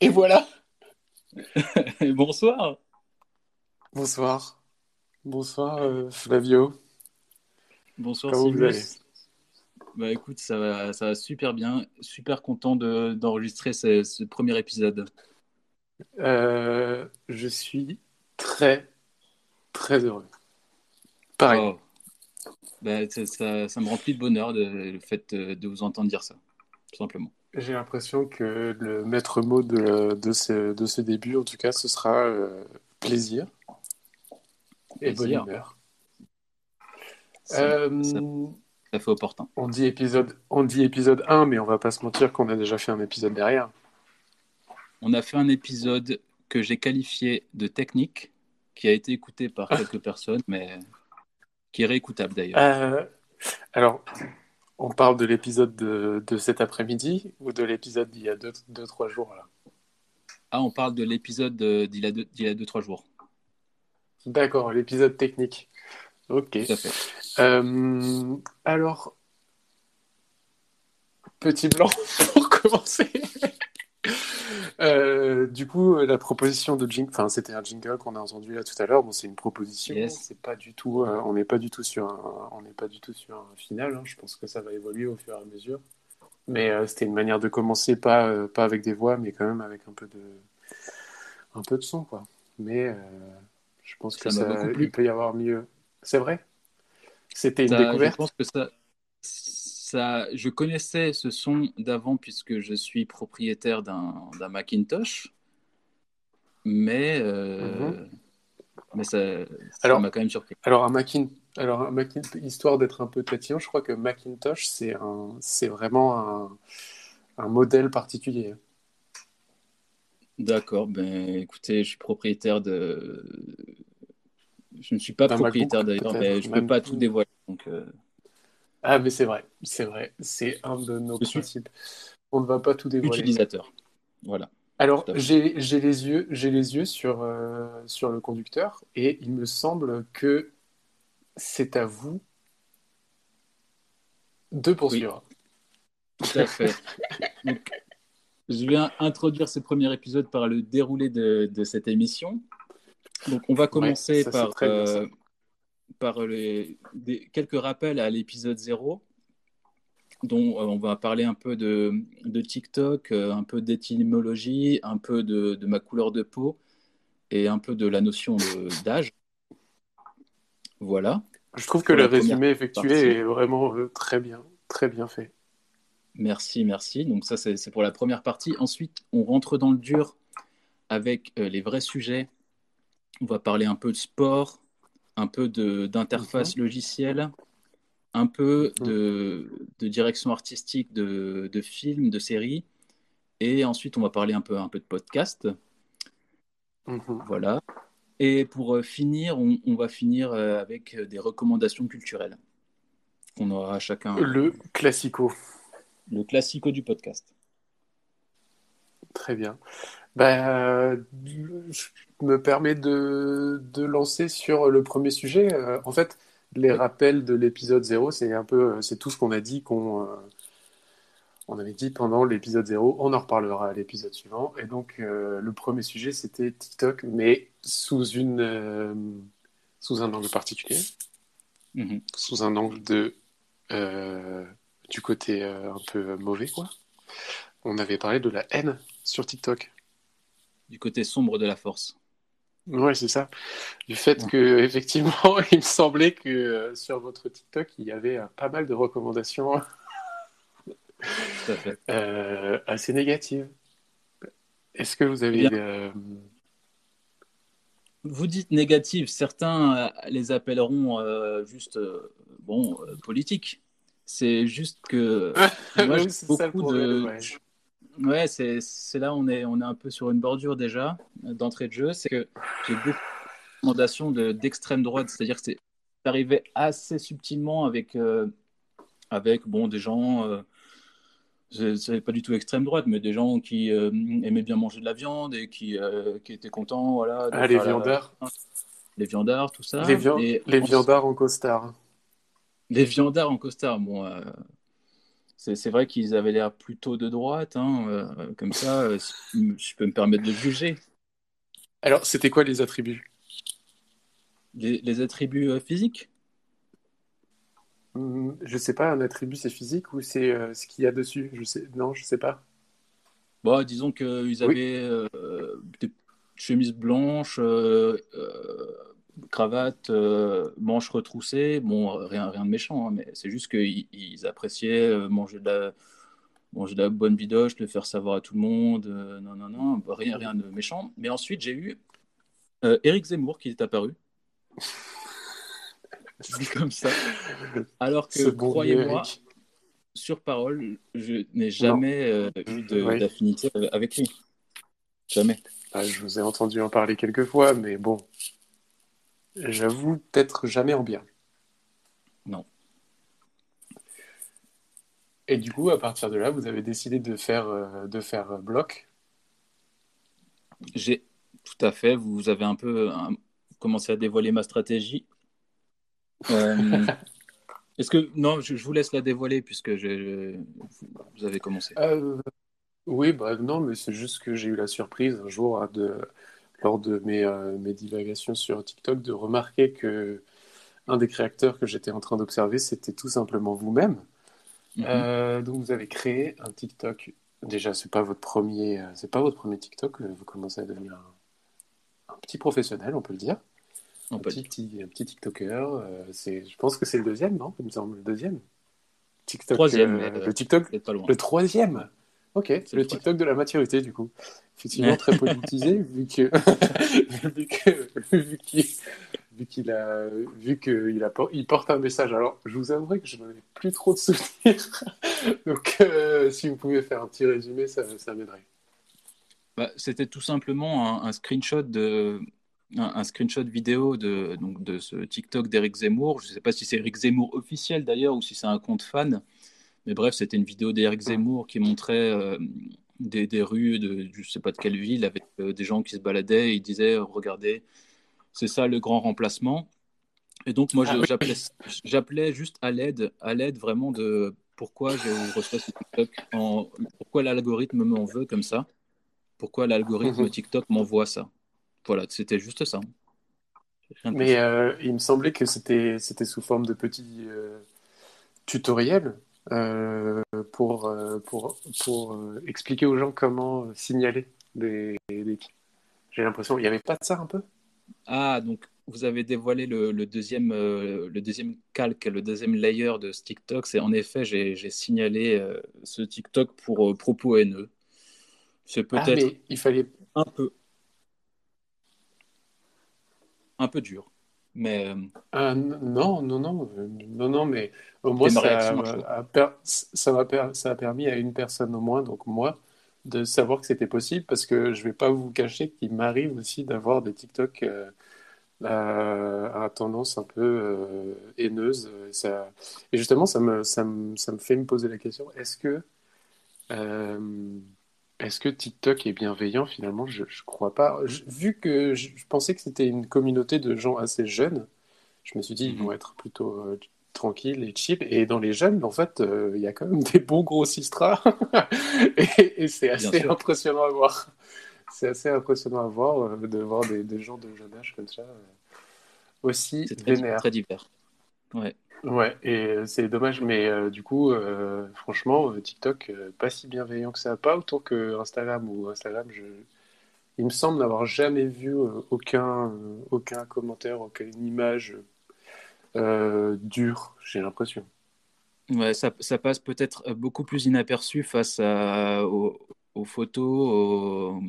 Et voilà. Bonsoir. Bonsoir. Bonsoir euh, Flavio. Bonsoir Comment vous allez? Bah écoute, ça va, ça va super bien. Super content de- d'enregistrer ce, ce premier épisode. Euh, Je suis très, très heureux. Pareil. Oh. Bah, ça, me remplit de bonheur de- le fait de, de vous entendre dire ça, tout simplement. J'ai l'impression que le maître mot de, de, ce, de ce début, en tout cas, ce sera euh, plaisir et bonne humeur. Ça, Euh, ça- ça fait opportun. on, dit épisode, on dit épisode 1, mais on va pas se mentir qu'on a déjà fait un épisode derrière. On a fait un épisode que j'ai qualifié de technique, qui a été écouté par quelques personnes, mais qui est réécoutable d'ailleurs. Euh, alors, on parle de l'épisode de, de cet après-midi ou de l'épisode d'il y a 2-3 jours là? Ah, on parle de l'épisode de- d'il y a deux- d'il y a 2-3 jours. D'accord, l'épisode technique. Ok. Tout à fait. Euh, alors, petit blanc pour commencer. Euh, du coup, la proposition de jingle, enfin, c'était un jingle qu'on a entendu là tout à l'heure. Bon, c'est une proposition. Yes. C'est pas du tout, euh, on n'est pas du tout sur un, on n'est pas du tout sur un final. hein. Je pense que ça va évoluer au fur et à mesure. Mais euh, c'était une manière de commencer, pas, euh, pas avec des voix, mais quand même avec un peu de, un peu de son, quoi. Mais euh, je pense que Ça m'a ça, il peut y avoir mieux. C'est vrai? C'était une je découverte? pense que ça, ça, je connaissais ce son d'avant puisque je suis propriétaire d'un Macintosh, mais, euh, Mhm. mais ça, m'a quand même surpris. Alors, un Macin... Alors, un Macin... histoire d'être un peu tatillon, je crois que Macintosh, c'est un... vraiment un... un modèle particulier. D'accord, ben écoutez, je suis propriétaire de. Je ne suis pas propriétaire d'ailleurs, mais je ne peux pas tout dévoiler. Donc, euh, Ah, mais c'est vrai, c'est vrai, c'est un de nos principes. On ne va pas tout dévoiler. utilisateur. Voilà. Alors, j'ai les yeux, j'ai les yeux sur, euh, sur le conducteur et il me semble que c'est à vous de poursuivre. Tout à fait. Donc, je vais introduire ce premier épisode par le déroulé de, de cette émission. Donc, on va commencer ça, par, euh, par les, des- quelques rappels à l'épisode 0, dont euh, on va parler un peu de, de TikTok, euh, un peu d'étymologie, un peu de, de ma couleur de peau et un peu de la notion d'âge. Voilà. Je trouve que le résumé effectué partie. est vraiment euh, très bien, très bien fait. Merci, merci. Donc ça, c'est pour la première partie. Ensuite, on rentre dans le dur avec les vrais sujets. On va parler un peu de sport, un peu d'interface logicielle, un peu de, de direction artistique de, de films, de séries. Et ensuite, on va parler un peu, un peu de podcast. Mhm. Voilà. Et pour euh, finir, on, on va finir euh, avec des recommandations culturelles qu'on aura chacun. Le classico. le classico du podcast. Très bien. Bah, je me permets de, de lancer sur le premier sujet. Euh, en fait, les rappels de l'épisode 0, c'est un peu, euh, c'est tout ce qu'on a dit, qu'on, euh, on avait dit pendant l'épisode 0. On en reparlera à l'épisode suivant. Et donc, euh, le premier sujet, c'était TikTok, mais sous une, euh, sous un angle particulier, Mhm. sous un angle de, euh, du côté un peu mauvais, quoi. On avait parlé de la haine sur TikTok. Du côté sombre de la force. Ouais, c'est ça. Du fait Ouais. que, effectivement, il me semblait que euh, sur votre TikTok, il y avait euh, pas mal de recommandations fait. euh, assez négatives. Est-ce que vous avez... Vous dites négatif, certains les appelleront juste bon euh, politique. C'est juste que moi oui, ça beaucoup problème, de ouais. Ouais c'est c'est là on est on est un peu sur une bordure déjà euh, d'entrée de jeu, c'est que j'ai beaucoup de recommandations de d'extrême droite, c'est-à-dire que c'est arrivé assez subtilement avec euh, avec bon des gens euh, c'est c'est pas du tout extrême droite, mais des gens qui euh, aimaient bien manger de la viande et qui, qui étaient contents, voilà. Ah, les la- viandards. les viandards, tout ça. Les, viand- Et les en- viandards en costard. Les viandards en costard, bon. C'est vrai qu'ils avaient l'air plutôt de droite, hein, euh, comme ça, euh, je peux me permettre de juger. Alors, c'était quoi les attributs? Les, attributs euh, physiques? Hmm, Je sais pas, un attribut c'est physique ou c'est ce qu'il y a dessus? Je sais... Non, je sais pas. Bon, disons qu'ils avaient des chemises blanches, cravate, euh, manches retroussées, bon, rien, rien de méchant, hein, mais c'est juste qu'ils appréciaient euh, manger, de la, manger de la bonne bidoche, le faire savoir à tout le monde, euh, non, non, non, rien, rien de méchant. Mais ensuite, j'ai eu Eric Zemmour qui est apparu. dit comme ça. Alors que, croyez-moi, sur parole, je n'ai jamais eu d'affinité avec lui. Jamais. Ah, je vous ai entendu en parler quelques fois, mais bon, J'avoue, peut-être jamais en bien. Non. Et du coup, à partir de là, vous avez décidé de faire, euh, de faire euh, bloc J'ai tout à fait. Vous avez un peu commencé à dévoiler ma stratégie. Euh, est-ce que non, je, vous laisse la dévoiler puisque vous avez commencé. oui, bah non, mais c'est juste que j'ai eu la surprise un jour hein, de lors de mes, euh, mes, divagations sur TikTok de remarquer que un des créateurs que j'étais en train d'observer, c'était tout simplement vous-même. Mhm. Euh, donc vous avez créé un TikTok. Déjà, c'est pas votre premier, euh, c'est pas votre premier TikTok. Vous commencez à devenir un, petit professionnel, on peut le dire. Un petit, un petit, TikToker. c'est, je pense que c'est le deuxième, non? Il me semble le deuxième. TikTok, troisième. le TikTok, le troisième. Ok, c'est le TikTok de la maturité, du coup. Effectivement, très politisé, vu que, vu que, vu qu'il, vu qu'il a, vu qu'il a, il porte un message. Alors, je vous avouerai que je n'en ai plus trop de souvenirs. Donc, euh, si vous pouvez faire un petit résumé, ça, ça m'aiderait. Bah, c'était tout simplement un, screenshot de, un, screenshot vidéo de, donc de ce TikTok d'Eric Zemmour. Je ne sais pas si c'est Eric Zemmour officiel d'ailleurs ou si c'est un compte fan. Mais bref, c'était une vidéo d'Eric Zemmour qui montrait euh, des, des, rues de je ne sais pas de quelle ville avec euh, des gens qui se baladaient et il disait Regardez, c'est ça le grand remplacement. Et donc, moi, ah j'appelais juste à l'aide, à l'aide vraiment de pourquoi je reçois ce TikTok, en, pourquoi l'algorithme m'en veut comme ça, pourquoi l'algorithme mhm. TikTok m'envoie ça. Voilà, c'était juste ça. Mais euh, il me semblait que c'était sous forme de petits tutoriels euh, pour, euh, pour, pour euh, expliquer aux gens comment signaler des, J'ai l'impression, il n'y avait pas de ça un peu? Ah, donc vous avez dévoilé le, le deuxième, le deuxième calque, le deuxième layer de ce TikTok. C'est en effet, j'ai signalé ce TikTok pour propos haineux. C'est ah, peut-être il fallait un peu un peu dur. Mais euh, non, non, non, non, non, mais au moins ça, a, ça, ça a permis à une personne au moins, donc moi, de savoir que c'était possible parce que je vais pas vous cacher qu'il m'arrive aussi d'avoir des TikTok euh, euh, à tendance un peu haineuse. Ça... Et justement, ça me, ça, me, ça me fait me poser la question est-ce que est-ce que TikTok est bienveillant Finalement, je ne crois pas. vu que je, pensais que c'était une communauté de gens assez jeunes, je me suis dit, ils vont mhm. être plutôt euh, tranquilles et cheap. Et dans les jeunes, en fait, euh, il y a quand même des bons gros sistras. et, c'est assez impressionnant à voir. C'est assez impressionnant à voir euh, de voir des, gens de jeune âge comme ça aussi très, très divers. Ouais. Ouais, et euh, c'est dommage, mais euh, du coup, euh, franchement, TikTok, pas si bienveillant que ça, pas autant que Instagram ou Instagram, je... il me semble n'avoir jamais vu aucun, aucun commentaire, aucune image dure, j'ai l'impression. Ouais, ça, ça passe peut-être beaucoup plus inaperçu face à, aux, photos, aux,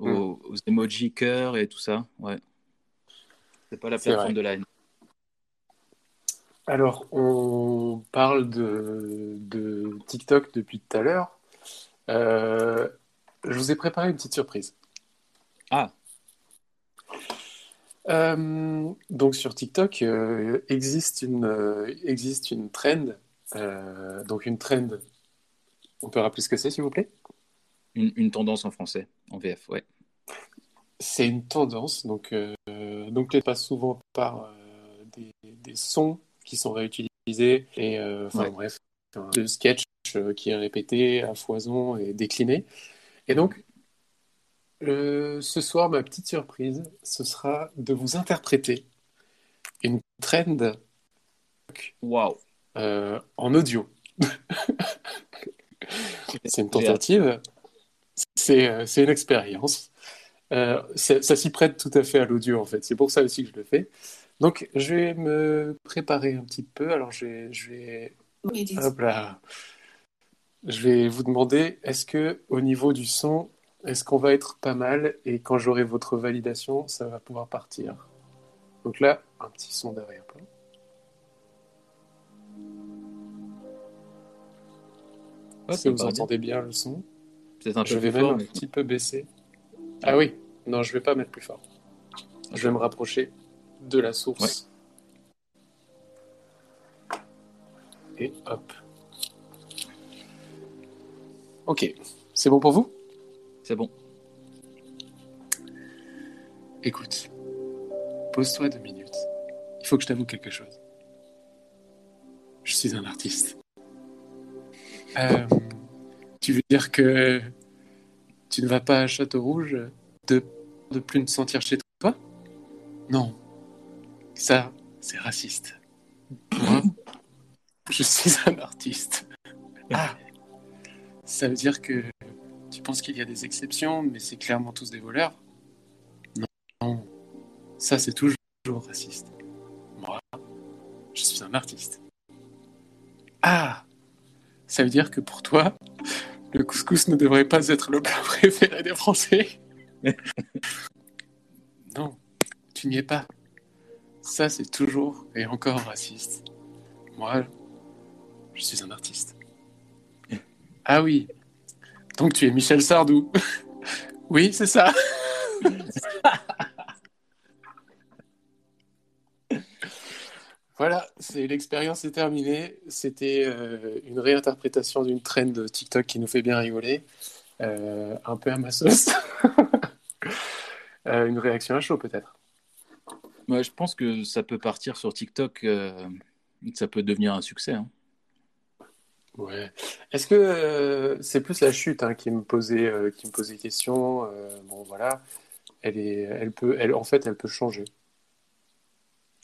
mmh. aux, emojis cœur et tout ça. Ouais. C'est pas la plateforme de la haine. Alors, on parle de, TikTok depuis tout à l'heure. Euh, je vous ai préparé une petite surprise. Ah. Euh, donc sur TikTok euh, existe une existe une trend. donc une trend. On peut rappeler ce que c'est, s'il vous plaît? Une, tendance en français, en VF, ouais. C'est une tendance, donc donc elle passe souvent par des, des sons qui sont réutilisés et euh, enfin bref de sketch euh, qui est répété à foison et décliné. Et donc, euh, ce soir, ma petite surprise, ce sera de vous interpréter une trend Waouh. euh, en audio. C'est une tentative, c'est euh, c'est une expérience. Euh, ça s'y prête tout à fait à l'audio en fait, c'est pour ça aussi que je le fais. Donc je vais me préparer un petit peu. Alors je vais, je vais, hop là. Je vais vous demander, est-ce que au niveau du son, est-ce qu'on va être pas mal et quand j'aurai votre validation, ça va pouvoir partir? Donc là, un petit son derrière. Ouais, si ça vous bien. entendez bien le son. Un Je vais plus même fort, un mais- petit peu baisser. Ah oui, non, je vais pas mettre plus fort. Je vais me rapprocher de la source. Et hop. Ok, c'est bon pour vous? C'est bon. Écoute, pose-toi deux minutes. Il faut que je t'avoue quelque chose. Je suis un artiste. Euh, tu veux dire que tu ne vas pas à Château Rouge de de plus te sentir chez toi? Non. Ça, c'est raciste. Moi, je suis un artiste. Ah Ça veut dire que tu penses qu'il y a des exceptions, mais c'est clairement tous des voleurs non, ça c'est toujours raciste. Moi, je suis un artiste. Ah Ça veut dire que pour toi, le couscous ne devrait pas être le plat préféré des Français Non, tu n'y es pas. Ça c'est toujours et encore raciste. Moi, je suis un artiste. Ah oui, donc tu es Michel Sardou. Oui, c'est ça. Voilà, c'est l'expérience est terminée. C'était euh, une réinterprétation d'une trend de TikTok qui nous fait bien rigoler, Euh, un peu à ma sauce. Euh, une réaction à chaud peut-être. Ouais, je pense que ça peut partir sur TikTok, euh, ça peut devenir un succès. hein. Ouais. Est-ce que euh, c'est plus la chute hein, qui me posait euh, qui me posait question. bon voilà, elle est, elle peut, elle en fait, elle peut changer.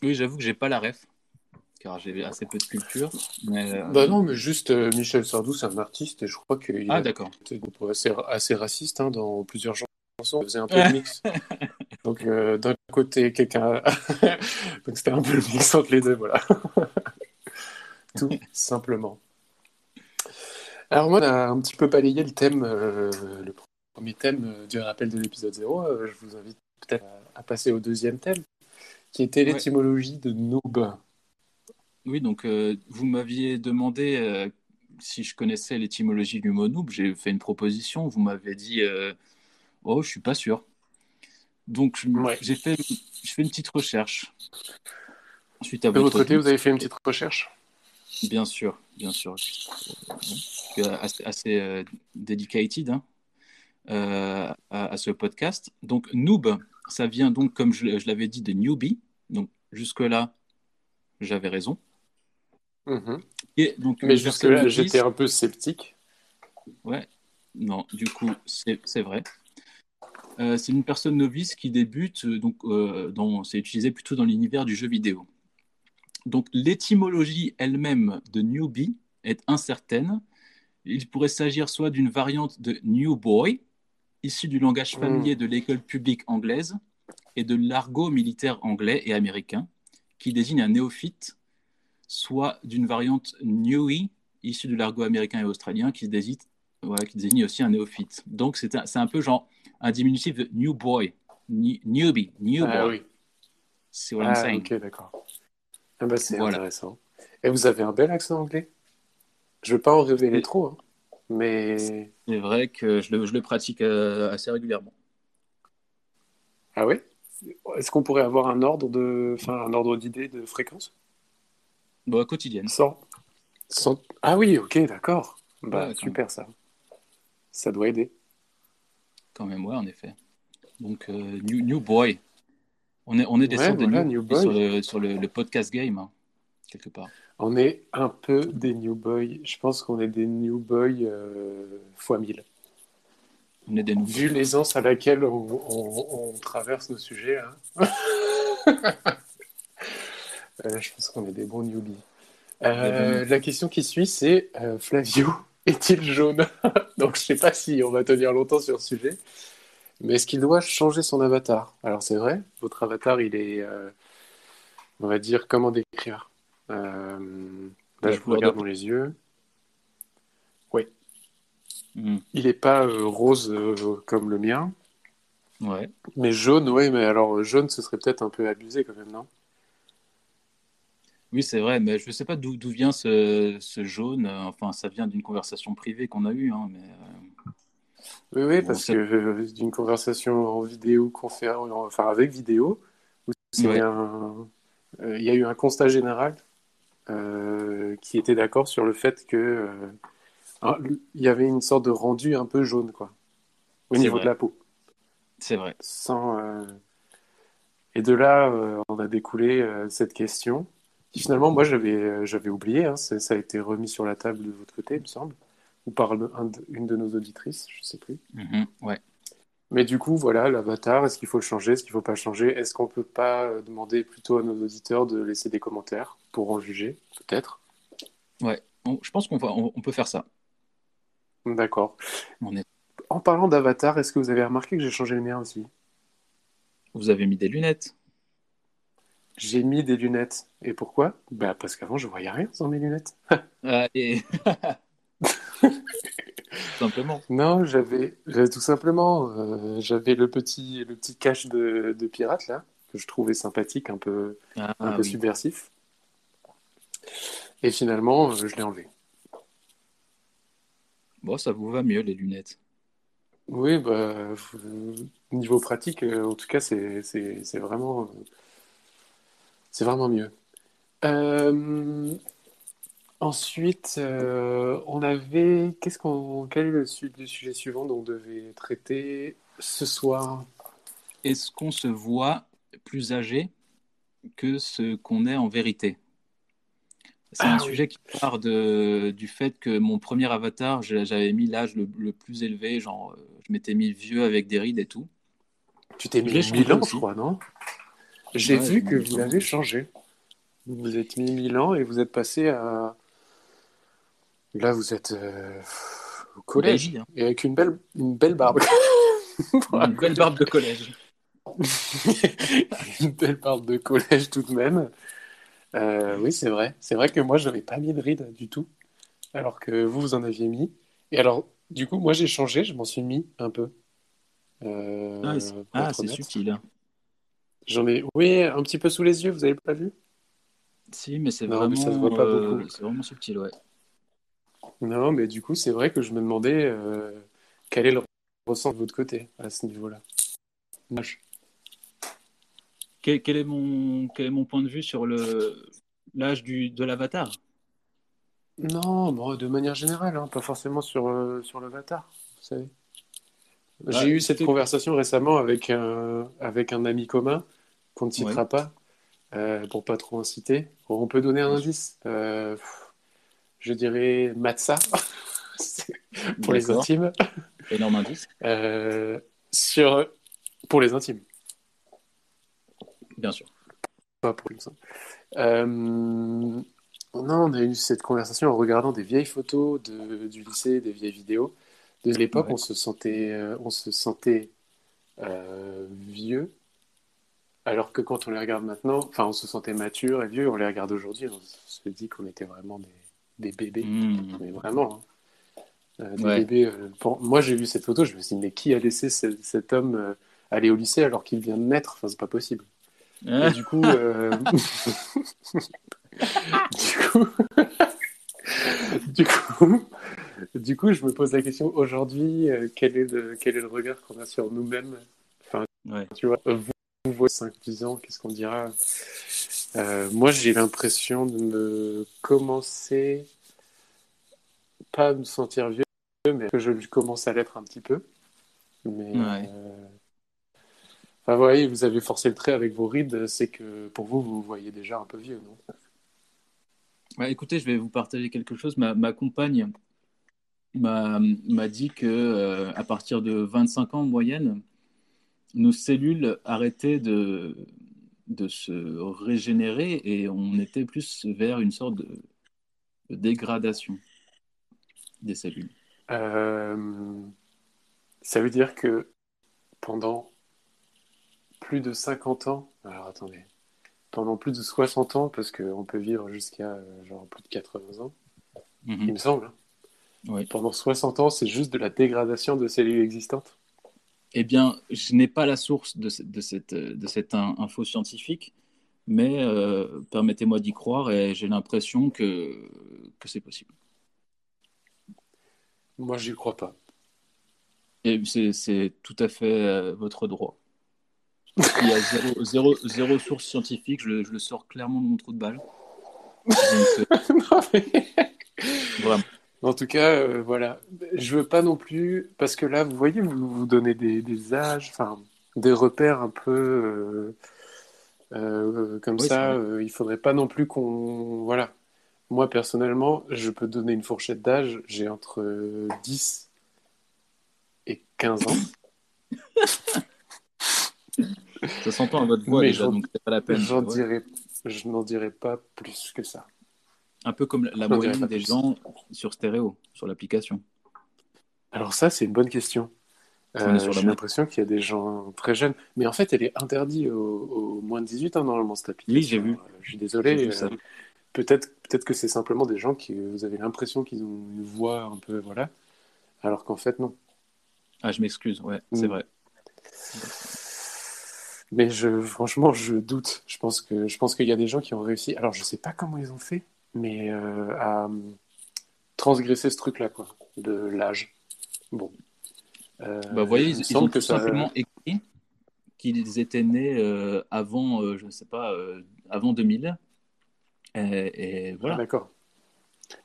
Oui, j'avoue que j'ai pas la ref, car j'ai assez peu de culture. Mais, Bah non, mais juste Michel Sardou, c'est un artiste et je crois qu'il Ah été assez, assez raciste hein, dans plusieurs chansons. Il faisait un peu le mix. Donc euh, d'un côté, quelqu'un. Donc c'était un peu le mix entre les deux, voilà. Tout simplement. Alors moi, on a un petit peu balayé le thème, euh, le premier thème euh, du rappel de l'épisode 0. Euh, je vous invite peut-être à, à passer au deuxième thème, qui était Ouais. l'étymologie de noob. Oui, donc vous m'aviez demandé si je connaissais l'étymologie du mot noob. J'ai fait une proposition. Vous m'avez dit Oh, je suis pas sûr. Donc Ouais. j'ai fait, je fais une petite recherche. À De votre côté, vous avez fait une petite recherche? Bien sûr, bien sûr. Assez, assez, euh, dedicated hein, euh, à, à ce podcast. Donc, noob, ça vient donc, comme je, je l'avais dit, de newbie. Donc, jusque-là, j'avais raison. Mhm. Et donc, Mais jusque-là, j'étais un peu sceptique. Ouais, non, du coup, c'est vrai. Euh, c'est une personne novice qui débute, euh, donc euh, c'est utilisé plutôt dans l'univers du jeu vidéo. Donc l'étymologie elle-même de newbie est incertaine. Il pourrait s'agir soit d'une variante de new boy, issue du langage familier de l'école publique anglaise et de l'argot militaire anglais et américain, qui désigne un néophyte, soit d'une variante newie, issue de l'argot américain et australien, qui désigne voilà, qui désigne aussi un néophyte. Donc c'est un, un peu genre un diminutif de new boy, New- newbie, new Ah boy. oui. C'est what I'm Ah, saying. ok, d'accord. Ah bah, c'est Voilà. intéressant. Et vous avez un bel accent anglais. Je veux pas en révéler trop, hein, mais C'est vrai que je le, je le pratique euh, assez régulièrement. ah oui. Est-ce qu'on pourrait avoir un ordre de, enfin, un ordre d'idée de fréquence? Bon, quotidienne. Sans... Sans- Ah oui, ok, d'accord. Bah Ouais, super ça. Ça doit aider. Quand même, ouais, en effet. Donc, euh, new, new boy. On est, on est des Ouais, voilà, new boy. sur, le, sur le, le podcast game. hein. quelque part. On est un peu des New Boys. Je pense qu'on est des New Boys euh, fois 1000. On est des nouveaux. Vu l'aisance à laquelle on, on- on traverse nos sujets, hein. Euh, je pense qu'on est des bons newbies. Euh, la question qui suit, c'est euh, Flavio est-il jaune Donc, je sais pas si on va tenir longtemps sur ce sujet, mais est-ce qu'il doit changer son avatar? Alors, c'est vrai, votre avatar, il est, euh, on va dire, comment décrire? Euh, Là, je vous regarde de- dans les yeux. Hmm. Il n'est pas euh, rose euh, comme le mien, Ouais. mais jaune, oui, mais alors jaune, ce serait peut-être un peu abusé quand même, non? Oui, c'est vrai, mais je ne sais pas d'où d'où vient ce, ce jaune. Euh, Enfin, ça vient d'une conversation privée qu'on a eue, hein, mais euh, Oui, oui, Bon, parce c'est- que euh, d'une conversation en vidéo, conférence, enfin avec vidéo, où c'est Ouais. un- euh, il y a eu un constat général euh, qui était d'accord sur le fait que euh, un- il y avait une sorte de rendu un peu jaune, quoi, au C'est niveau vrai. de la peau. c'est vrai. Sans, euh, Et de là, euh, on a découlé euh, cette question. Qui, finalement, moi, j'avais euh, j'avais oublié. hein, ça a été remis sur la table de votre côté, il me semble, ou par un une de nos auditrices, je sais plus. Mhm, ouais. Mais du coup, voilà, l'avatar, est-ce qu'il faut le changer, est-ce qu'il faut pas le changer? Est-ce qu'on peut pas euh, demander plutôt à nos auditeurs de laisser des commentaires pour en juger, peut-être? Bon, je pense qu'on va, on, on peut faire ça. D'accord. Est... En parlant d'avatar, est-ce que vous avez remarqué que j'ai changé le mien aussi? Vous avez mis des lunettes. J'ai mis des lunettes. Et pourquoi? Bah, parce qu'avant, je voyais rien sans mes lunettes. Allez. Simplement. Non, j'avais tout simplement, euh, j'avais le petit, le petit cache de, de pirate là, que je trouvais sympathique, un peu, Ah, un peu oui. subversif. Et finalement, euh, je l'ai enlevé. Bon, ça vous va mieux, les lunettes? Oui, bah, euh, niveau pratique, en tout cas, c'est vraiment, c'est vraiment mieux. Euh, ensuite, euh, on avait, qu'est-ce qu'on, quel est le, su- le sujet suivant dont on devait traiter ce soir? Est-ce qu'on se voit plus âgé que ce qu'on est en vérité? C'est Ah un oui. sujet qui part de, du fait que mon premier avatar, j'avais mis l'âge le, le plus élevé, genre euh, je m'étais mis vieux avec des rides et tout. Tu t'es mis l'ai changé 1000 ans, je crois, non? J'ai Ouais, vu que vous 1000 ans. l'avez changé. Vous vous êtes mis 1000 ans et vous êtes passé à... Là, vous êtes euh, au collège hein. et avec une belle, une belle barbe. Une belle barbe de collège. Une belle barbe de collège tout de même. Euh, oui, c'est vrai. C'est vrai que moi, je n'avais pas mis de ride du tout, alors que vous, vous en aviez mis. Et alors, du coup, moi, j'ai changé, je m'en suis mis un peu. Euh, Ah, c'est ah, subtil. hein. J'en ai, oui, un petit peu sous les yeux, vous avez pas vu? Si, mais c'est vraiment, mais ça se voit pas euh, beaucoup. c'est vraiment subtil, ouais. Non, mais du coup, c'est vrai que je me demandais euh, quel est le ressenti de votre côté à ce niveau-là? Quel, quel est mon, quel est mon point de vue sur le l'âge du de l'avatar? Non, bon, de manière générale, hein, pas forcément sur, euh, sur l'avatar, vous savez. Ah, J'ai eu cette conversation récemment avec un, avec un ami commun qu'on ne citera Ouais. pas euh, pour pas trop inciter. On peut donner un indice. Euh, je dirais Matza pour les intimes. Énorme indice, Euh, sur, pour les intimes, bien sûr. pas pour les intimes. Euh, non, on a eu cette conversation en regardant des vieilles photos de, du lycée, des vieilles vidéos. De l'époque, Ouais. on se sentait, on se sentait vieux, alors que quand on les regarde maintenant, enfin, on se sentait mature et vieux. On les regarde aujourd'hui, on se dit qu'on était vraiment des, des bébés. Hmm. Mais vraiment, hein. Euh, des Ouais. bébés. euh, pour- Moi, j'ai vu cette photo, je me suis dit, mais qui a laissé ce- cet homme euh, aller au lycée alors qu'il vient de naître? Enfin, c'est pas possible. Et Ah, du coup, du coup, du coup, du coup, je me pose la question aujourd'hui, quel est le, quel est le regard qu'on a sur nous-mêmes? Enfin, ouais. tu vois, vous, voyez 5-10 ans, qu'est-ce qu'on dira? Euh, Moi, j'ai l'impression de me commencer, pas à me sentir vieux, mais que je commence à l'être un petit peu. Mais, Ouais. euh, Enfin, vous voyez, vous avez forcé le trait avec vos rides, c'est que pour vous, vous vous voyez déjà un peu vieux, non? Bah, écoutez, je vais vous partager quelque chose. Ma, ma compagne m'a dit que euh, à partir de 25 ans en moyenne, nos cellules arrêtaient de, de se régénérer et on était plus vers une sorte de, dégradation des cellules. Euh, ça veut dire que pendant plus de 50 ans, alors attendez, pendant plus de 60 ans, parce qu'on peut vivre jusqu'à euh, genre plus de 80 ans, mhm. il me semble. Hein. Pendant 60 ans, c'est juste de la dégradation de cellules existantes Eh bien, je n'ai pas la source de, de cette, de cette info scientifique, mais euh, permettez-moi d'y croire et j'ai l'impression que, que c'est possible. Moi, j'y crois pas. Et c'est tout à fait euh, votre droit. Il y a zéro, zéro, zéro source scientifique, je, je, le sors clairement de mon trou de balle. Vraiment. En tout cas, euh, voilà. Je veux pas non plus, parce que là, vous voyez, vous vous donnez des, des âges, enfin, des repères un peu euh, euh, comme ça. il faudrait pas non plus qu'on, voilà. Moi, personnellement, je peux donner une fourchette d'âge. J'ai entre 10 et 15 ans. Ça s'entend à votre voix déjà, donc c'est pas la peine. Je n'en dirai pas plus que ça. Un peu comme la moyenne des gens sur stéréo, sur l'application. Alors ça, c'est une bonne question. Euh, J'ai l'impression qu'il y a des gens très jeunes. Mais en fait, elle est interdite aux, moins de 18 ans, normalement, cette application. Oui, j'ai vu. Je suis désolé. Euh, peut-être peut que c'est simplement des gens qui, vous avez l'impression qu'ils ont une voix un peu, voilà. Alors qu'en fait, non. Ah, je m'excuse, ouais, c'est mm. vrai. Mais je, franchement, je doute. Je pense que je pense qu'il y a des gens qui ont réussi. Alors, je sais pas comment ils ont fait, mais euh, à transgresser ce truc-là, quoi, de l'âge. Bon. Euh, bah, vous voyez, ils, ont tout simplement écrit qu'ils étaient nés euh, avant, je ne sais pas, avant 2000. Et, voilà. Ah, d'accord.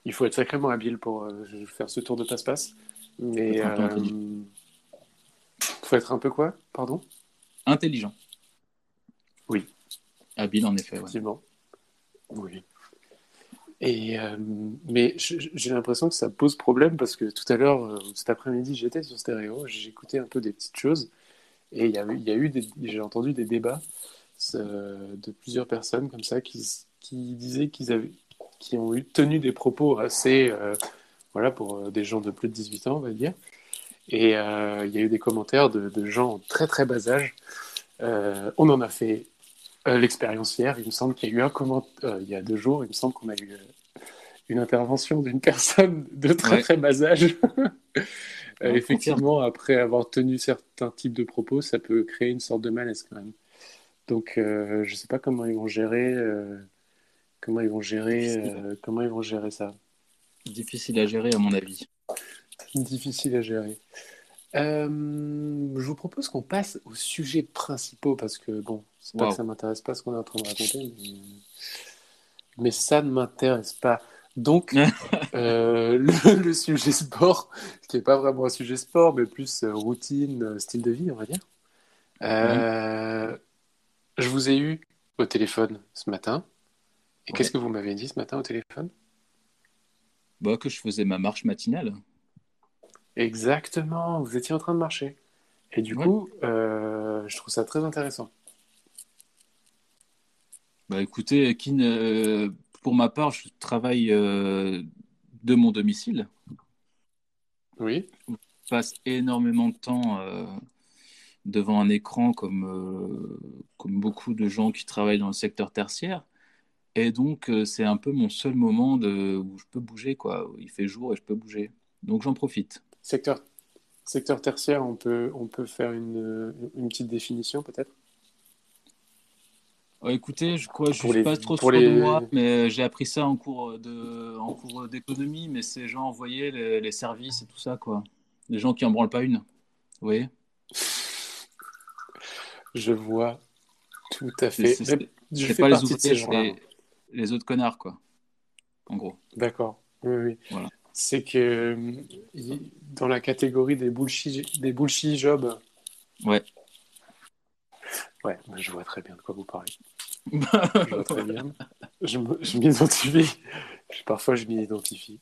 Il faut être sacrément habile pour faire ce tour de passe-passe. Mais il faut être un peu quoi Pardon? Intelligent. Oui. Habile, en effet. Effectivement. Oui. Euh, mais j'ai l'impression que ça pose problème parce que tout à l'heure, euh, cet après-midi, j'étais sur stéréo, j'écoutais un peu des petites choses et il y eu j'ai entendu des débats euh, de plusieurs personnes comme ça qui, disaient qu'ils avaient, qui ont eu tenu des propos assez, voilà, pour des gens de plus de 18 ans, on va dire. Et il y a eu des commentaires de gens très très bas âge. on en a fait euh, l'expérience hier. Il me semble qu'il y a eu un comment euh, il y a deux jours, il me semble qu'on a eu euh, une intervention d'une personne de très très bas âge. effectivement, après avoir tenu certains types de propos, ça peut créer une sorte de malaise quand même. Donc, je ne sais pas comment ils vont gérer, comment ils vont gérer, comment ils vont gérer ça. Difficile à gérer à mon avis. Difficile à gérer. Je vous propose qu'on passe aux sujets principaux parce que, bon, c'est pas que ça m'intéresse pas ce qu'on est en train de raconter, mais, ça ne m'intéresse pas. Donc, euh, le, sujet sport, qui n'est pas vraiment un sujet sport, mais plus euh, routine, style de vie, on va dire. Je vous ai eu au téléphone ce matin. Et qu'est-ce que vous m'avez dit ce matin au téléphone? Bah, Que je faisais ma marche matinale. Exactement, vous étiez en train de marcher. Et du coup, euh, je trouve ça très intéressant. Bah écoutez, Kin, euh, pour ma part, je travaille euh, de mon domicile. Oui. Je passe énormément de temps devant un écran comme, comme beaucoup de gens qui travaillent dans le secteur tertiaire. Et donc, c'est un peu mon seul moment de, où je peux bouger. Quoi. Il fait jour et je peux bouger. Donc, j'en profite. Secteur, secteur tertiaire, on peut, on peut faire une, une petite définition peut-être? Écoutez, je crois, je ne suis pas trop sûr de moi, mais j'ai appris ça en cours de, en cours d'économie, mais c'est genre, vous voyez, les, services et tout ça, quoi. Les gens qui en branlent pas une, vous voyez Je vois tout à fait. C'est pas les ouvriers, les autres connards, quoi. En gros. D'accord. Oui, oui. Voilà c'est que dans la catégorie des bullshit, des bullshit jobs, ouais. Ouais, je vois très bien de quoi vous parlez. je vois très bien. Je m'identifie. Parfois, je m'identifie.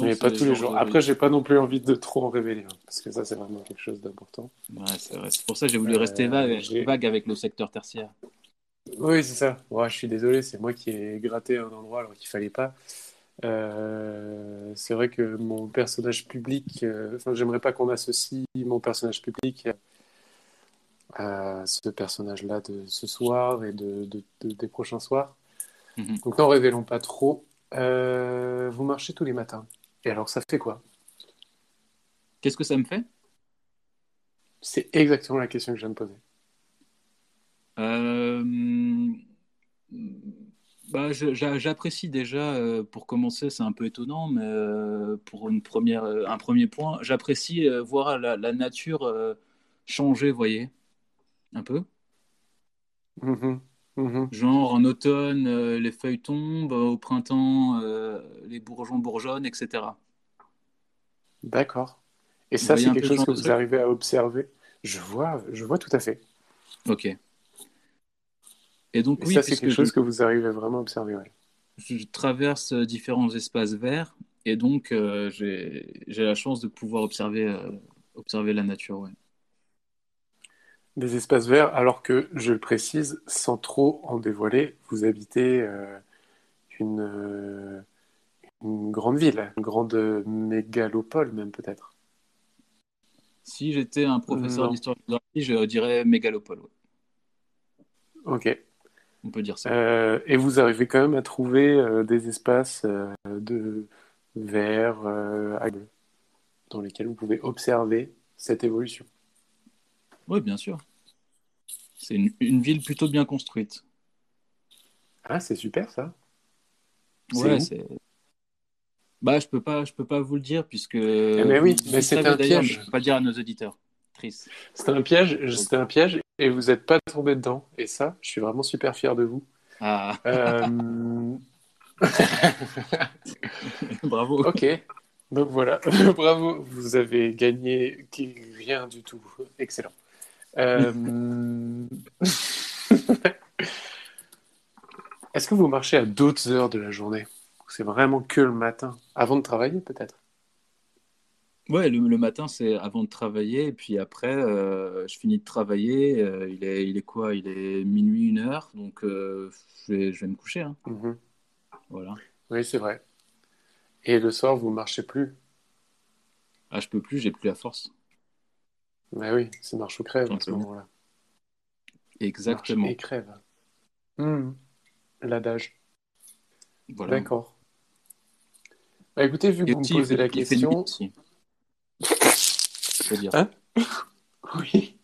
Mais pas tous les jours. Après, j'ai pas non plus envie de trop en révéler, hein, parce que ça, c'est vraiment quelque chose d'important. Ouais, c'est pour ça que j'ai voulu rester euh, vague, vague, avec le secteur tertiaire. Oui, c'est ça. Ouais, je suis désolé, c'est moi qui ai gratté un endroit alors qu'il fallait pas. Euh, c'est vrai que mon personnage public, euh, enfin, j'aimerais pas qu'on associe mon personnage public à ce personnage-là de ce soir et de, des prochains soirs. Mhm. Donc n'en révélons pas trop. Euh, vous marchez tous les matins. Et alors, ça fait quoi? Qu'est-ce que ça me fait? C'est exactement la question que je viens de poser. Euh, bah, J'apprécie déjà, euh, pour commencer, c'est un peu étonnant, mais pour une première, un premier point, j'apprécie voir la, nature changer, vous voyez, un peu. Mm-hmm. Mhm. Genre en automne, euh, les feuilles tombent, au printemps, euh, les bourgeons bourgeonnent, etc. D'accord. Et ça, c'est quelque chose que vous arrivez à observer Je vois, je vois tout à fait. Ok. Et donc, oui, ça, c'est quelque chose que vous arrivez vraiment à observer. Je traverse euh, différents espaces verts et donc j'ai la chance de pouvoir observer, observer la nature, ouais. Des espaces verts, alors que, je le précise, sans trop en dévoiler, vous habitez euh, une, euh, une, grande ville, une grande mégalopole même peut-être. Si j'étais un professeur d'histoire je dirais mégalopole. Ok. On peut dire ça. Euh, et vous arrivez quand même à trouver des espaces de verts dans lesquels vous pouvez observer cette évolution. Oui, bien sûr. C'est une, ville plutôt bien construite. Ah, c'est super ça. Ouais, c'est. Bah, je peux pas, je peux pas vous le dire puisque. Eh, mais oui, mais c'est un piège. Je peux pas dire à nos auditeurs. Triste. C'était un piège, c'était un piège, et vous n'êtes pas tombé dedans. Et ça, je suis vraiment super fier de vous. Ah. Euh, Bravo. Ok. Donc voilà, bravo, vous avez gagné rien du tout. Excellent. Euh, est-ce que vous marchez à d'autres heures de la journée? C'est vraiment que le matin, avant de travailler peut-être? Ouais, le, matin c'est avant de travailler, et puis après euh, je finis de travailler. Euh, il, est, il est quoi? Il est minuit, une heure, donc je vais, je, vais, me coucher. Hein. Mhm. Voilà. Oui, c'est vrai. Et le soir, vous marchez plus? Ah, je peux plus, j'ai plus la force. Mais oui, c'est marche ou crève à ce moment-là. Exactement. Marche et crève. Hmm. L'adage. Voilà. D'accord. Bah, écoutez, vu que vous me posez la question. dire. Hein oui.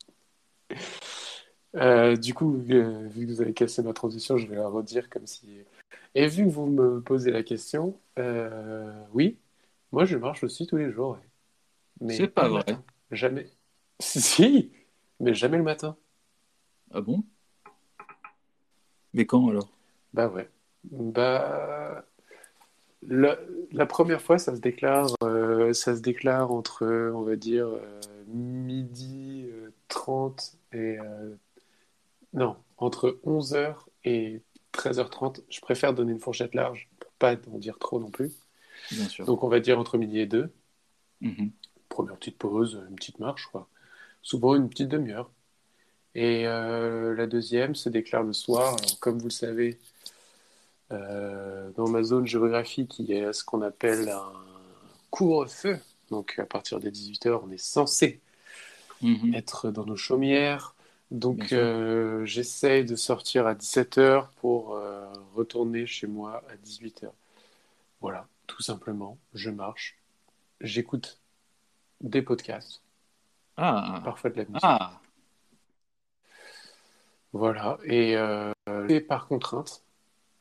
Euh, du coup, vu que vous avez cassé ma transition, je vais la redire comme si. Et vu que vous me posez la question, euh, oui, moi je marche aussi tous les jours. Mais c'est pas vrai. Jamais. Si, mais jamais le matin. Ah bon? Mais quand alors? Bah ouais. Bah la, première fois, ça se déclare, euh, ça se déclare entre, on va dire, euh, midi 30 euh, et non, entre 11h et 13h30. Je préfère donner une fourchette large pour pas en dire trop non plus. Bien sûr. Donc on va dire entre midi et 2. Mhm. Première petite pause, une petite marche, quoi souvent une petite demi-heure. Et euh, la deuxième se déclare le soir. comme vous le savez, euh, dans ma zone géographique, il y a ce qu'on appelle un couvre-feu. Donc à partir des 18h, on est censé mhm. être dans nos chaumières. Donc euh, j'essaye de sortir à 17h pour retourner chez moi à 18h. Voilà, tout simplement, je marche, j'écoute des podcasts ah. Parfois de la musique. Ah. Voilà. Et, euh, par contrainte,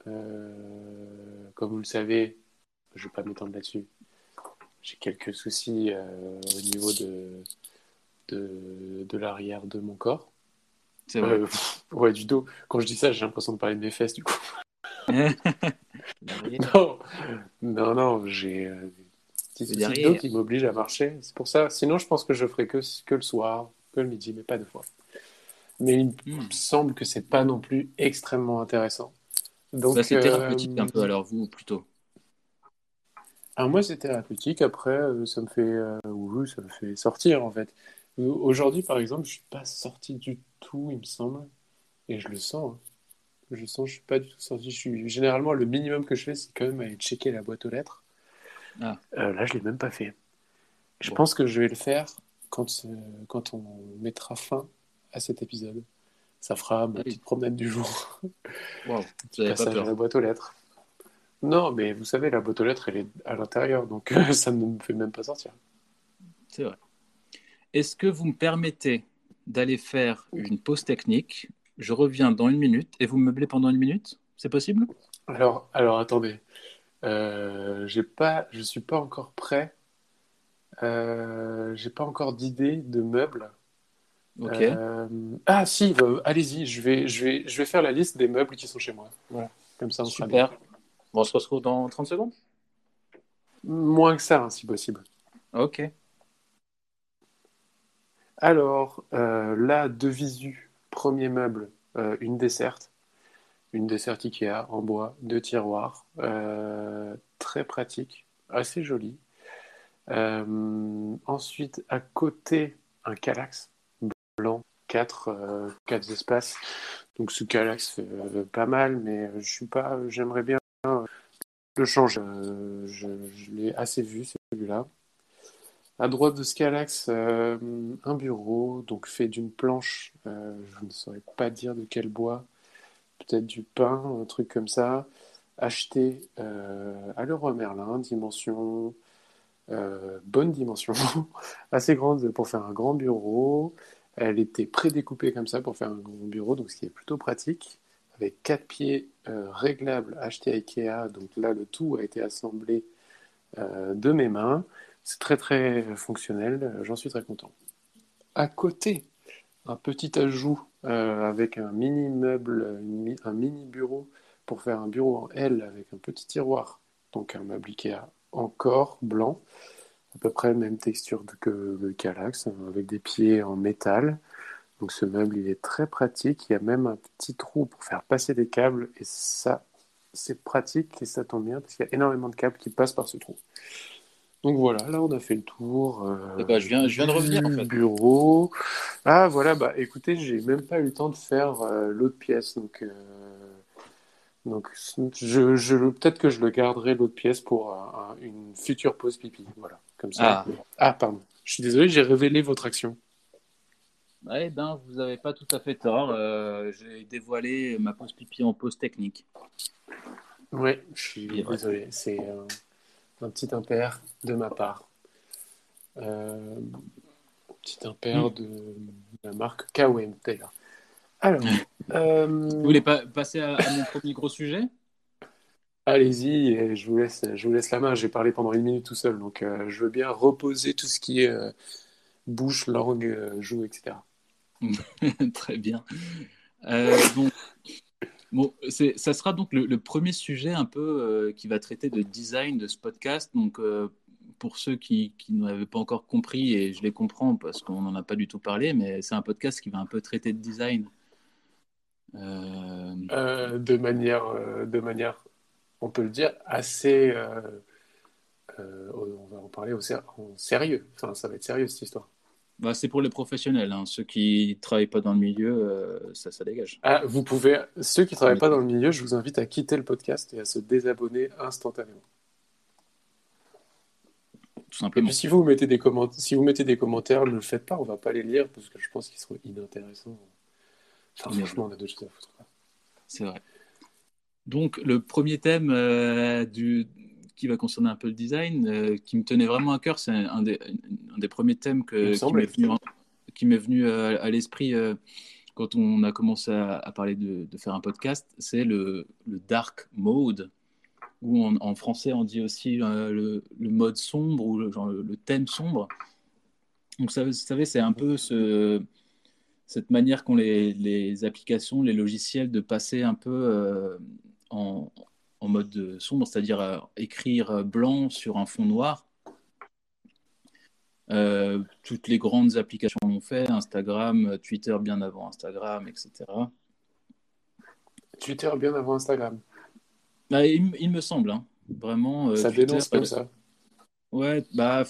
euh, comme vous le savez, je ne vais pas m'étendre là-dessus. J'ai quelques soucis euh, au niveau de, de, de l'arrière de mon corps. C'est vrai. Ouais, du dos. Quand je dis ça, j'ai l'impression de parler de mes fesses, du coup. non, non, non, j'ai petit qui m'oblige à marcher. C'est pour ça. Sinon, je pense que je ferai que, que le soir, que le midi, mais pas deux fois. mais il me hmm. semble que c'est pas non plus extrêmement intéressant. Donc, c'est thérapeutique un peu alors vous plutôt. Alors moi c'est thérapeutique. Après ça me fait, oui, ça me fait sortir en fait. Aujourd'hui par exemple, je suis pas sorti du tout, il me semble, et je le sens. Hein. Je sens, je suis pas du tout sorti. Je suis généralement le minimum que je fais, c'est quand même aller checker la boîte aux lettres. Ah. Euh, là, je l'ai même pas fait. Je pense que je vais le faire quand, euh, quand on mettra fin à cet épisode. Ça fera ma petite promenade du jour. Wow. Passage à la boîte aux lettres. Non, mais vous savez, la boîte aux lettres, elle est à l'intérieur, donc ça ne me fait même pas sortir. C'est vrai. Est-ce que vous me permettez d'aller faire une pause technique? Je reviens dans une minute et vous me meublez pendant une minute? C'est possible? Alors, alors, attendez. Euh, j'ai pas, je suis pas encore prêt. Euh, j'ai pas encore d'idée de meubles. Ok. Euh, ah si, bah, allez-y. Je vais, je vais, je vais faire la liste des meubles qui sont chez moi. Voilà. Comme ça, on Super. Bon, on se retrouve dans 30 secondes? Moins que ça, hein, si possible. Ok. Alors, là, de visu, Premier meuble, euh, une desserte. Une desserte Ikea en bois, deux tiroirs. Euh, très pratique, assez joli. Euh, ensuite, à côté, un calax blanc, quatre, quatre espaces. Donc ce calax fait pas mal, mais je pas, j'aimerais bien le changer. je l'ai assez vu celui-là. À droite de Scalax, euh, un bureau, donc fait d'une planche, euh, je ne saurais pas dire de quel bois, peut-être du pin, un truc comme ça, acheté euh, à Leroy Merlin, dimension, bonne dimension, assez grande pour faire un grand bureau. Elle était prédécoupée comme ça pour faire un grand bureau, donc ce qui est plutôt pratique, avec quatre pieds réglables achetés à Ikea, donc là le tout a été assemblé de mes mains. C'est très très fonctionnel, j'en suis très content. À côté, un petit ajout euh, avec un mini meuble, un mini bureau pour faire un bureau en L avec un petit tiroir, donc un meuble Ikea encore blanc, à peu près même texture que le Calax, hein, avec des pieds en métal. Donc ce meuble il est très pratique, il y a même un petit trou pour faire passer des câbles et ça c'est pratique et ça tombe bien parce qu'il y a énormément de câbles qui passent par ce trou. Donc voilà, là on a fait le tour. Euh, eh ben, je, viens, je viens de revenir en fait. Bureau. Ah voilà, bah écoutez, j'ai même pas eu le temps de faire euh, l'autre pièce, donc euh, donc je, je peut-être que je le garderai l'autre pièce pour une future pause pipi, voilà, comme ça. Ah. ah, pardon. Je suis désolé, j'ai révélé votre action. Eh ben, vous n'avez pas tout à fait tort. j'ai dévoilé ma pause pipi en pause technique. Oui, je suis désolé. C'est un petit impair de ma part. Euh, petit impair hmm. de la marque KWM Taylor. Alors, euh, vous voulez pas passer à, mon premier gros sujet? Allez-y, et je vous laisse, je vous laisse la main. J'ai parlé pendant une minute tout seul, donc euh, je veux bien reposer tout ce qui est bouche, langue, joue, etc. Très bien. donc, Bon, ça sera donc le, premier sujet un peu euh, qui va traiter de design de ce podcast. Donc, euh, pour ceux qui, qui n'avaient pas encore compris, et je les comprends parce qu'on n'en a pas du tout parlé, mais c'est un podcast qui va un peu traiter de design. Euh, de, manière, de manière, on peut le dire, assez. on va en parler au en sérieux. Enfin, ça va être sérieux cette histoire. Bah, c'est pour les professionnels. Hein. Ceux qui travaillent pas dans le milieu, euh, ça, ça dégage. Ah, vous pouvez. Ceux qui travaillent pas dans le milieu, je vous invite à quitter le podcast et à se désabonner instantanément. Tout simplement. Et puis si vous mettez des commentaires, si vous mettez des commentaires, ne le faites pas. On va pas les lire parce que je pense qu'ils seront inintéressants. Enfin, franchement, on a d'autres choses à foutre. C'est vrai. Donc le premier thème euh, du, qui va concerner un peu le design, euh, qui me tenait vraiment à cœur. C'est un des, un des premiers thèmes que, qui m'est venu, euh, à, l'esprit euh, quand on a commencé à, parler de, faire un podcast. C'est le, le, dark mode, ou en, français on dit aussi le, le, mode sombre ou le, genre le, thème sombre. Donc, vous savez, c'est un peu ce, cette manière qu'ont les, les, applications, les logiciels de passer un peu en, en mode sombre, c'est-à-dire euh, écrire blanc sur un fond noir. Euh, toutes les grandes applications l'ont fait, Instagram, Twitter bien avant Instagram, etc. Twitter bien avant Instagram. Bah, il, me semble, hein. vraiment. Euh, ça dénonce comme ça. Ouais, bah.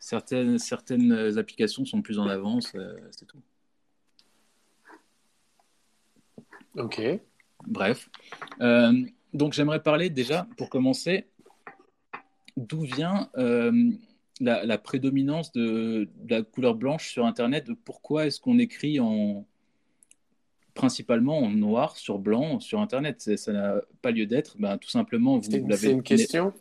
certaines, certaines applications sont plus en avance, c'est tout. Ok. Bref. donc j'aimerais parler déjà, pour commencer, d'où vient euh, la, prédominance de, la couleur blanche sur Internet Pourquoi est-ce qu'on écrit en principalement en noir sur blanc sur Internet? Ça n'a pas lieu d'être. Ben, tout simplement, vous, l'avez. C'est une question?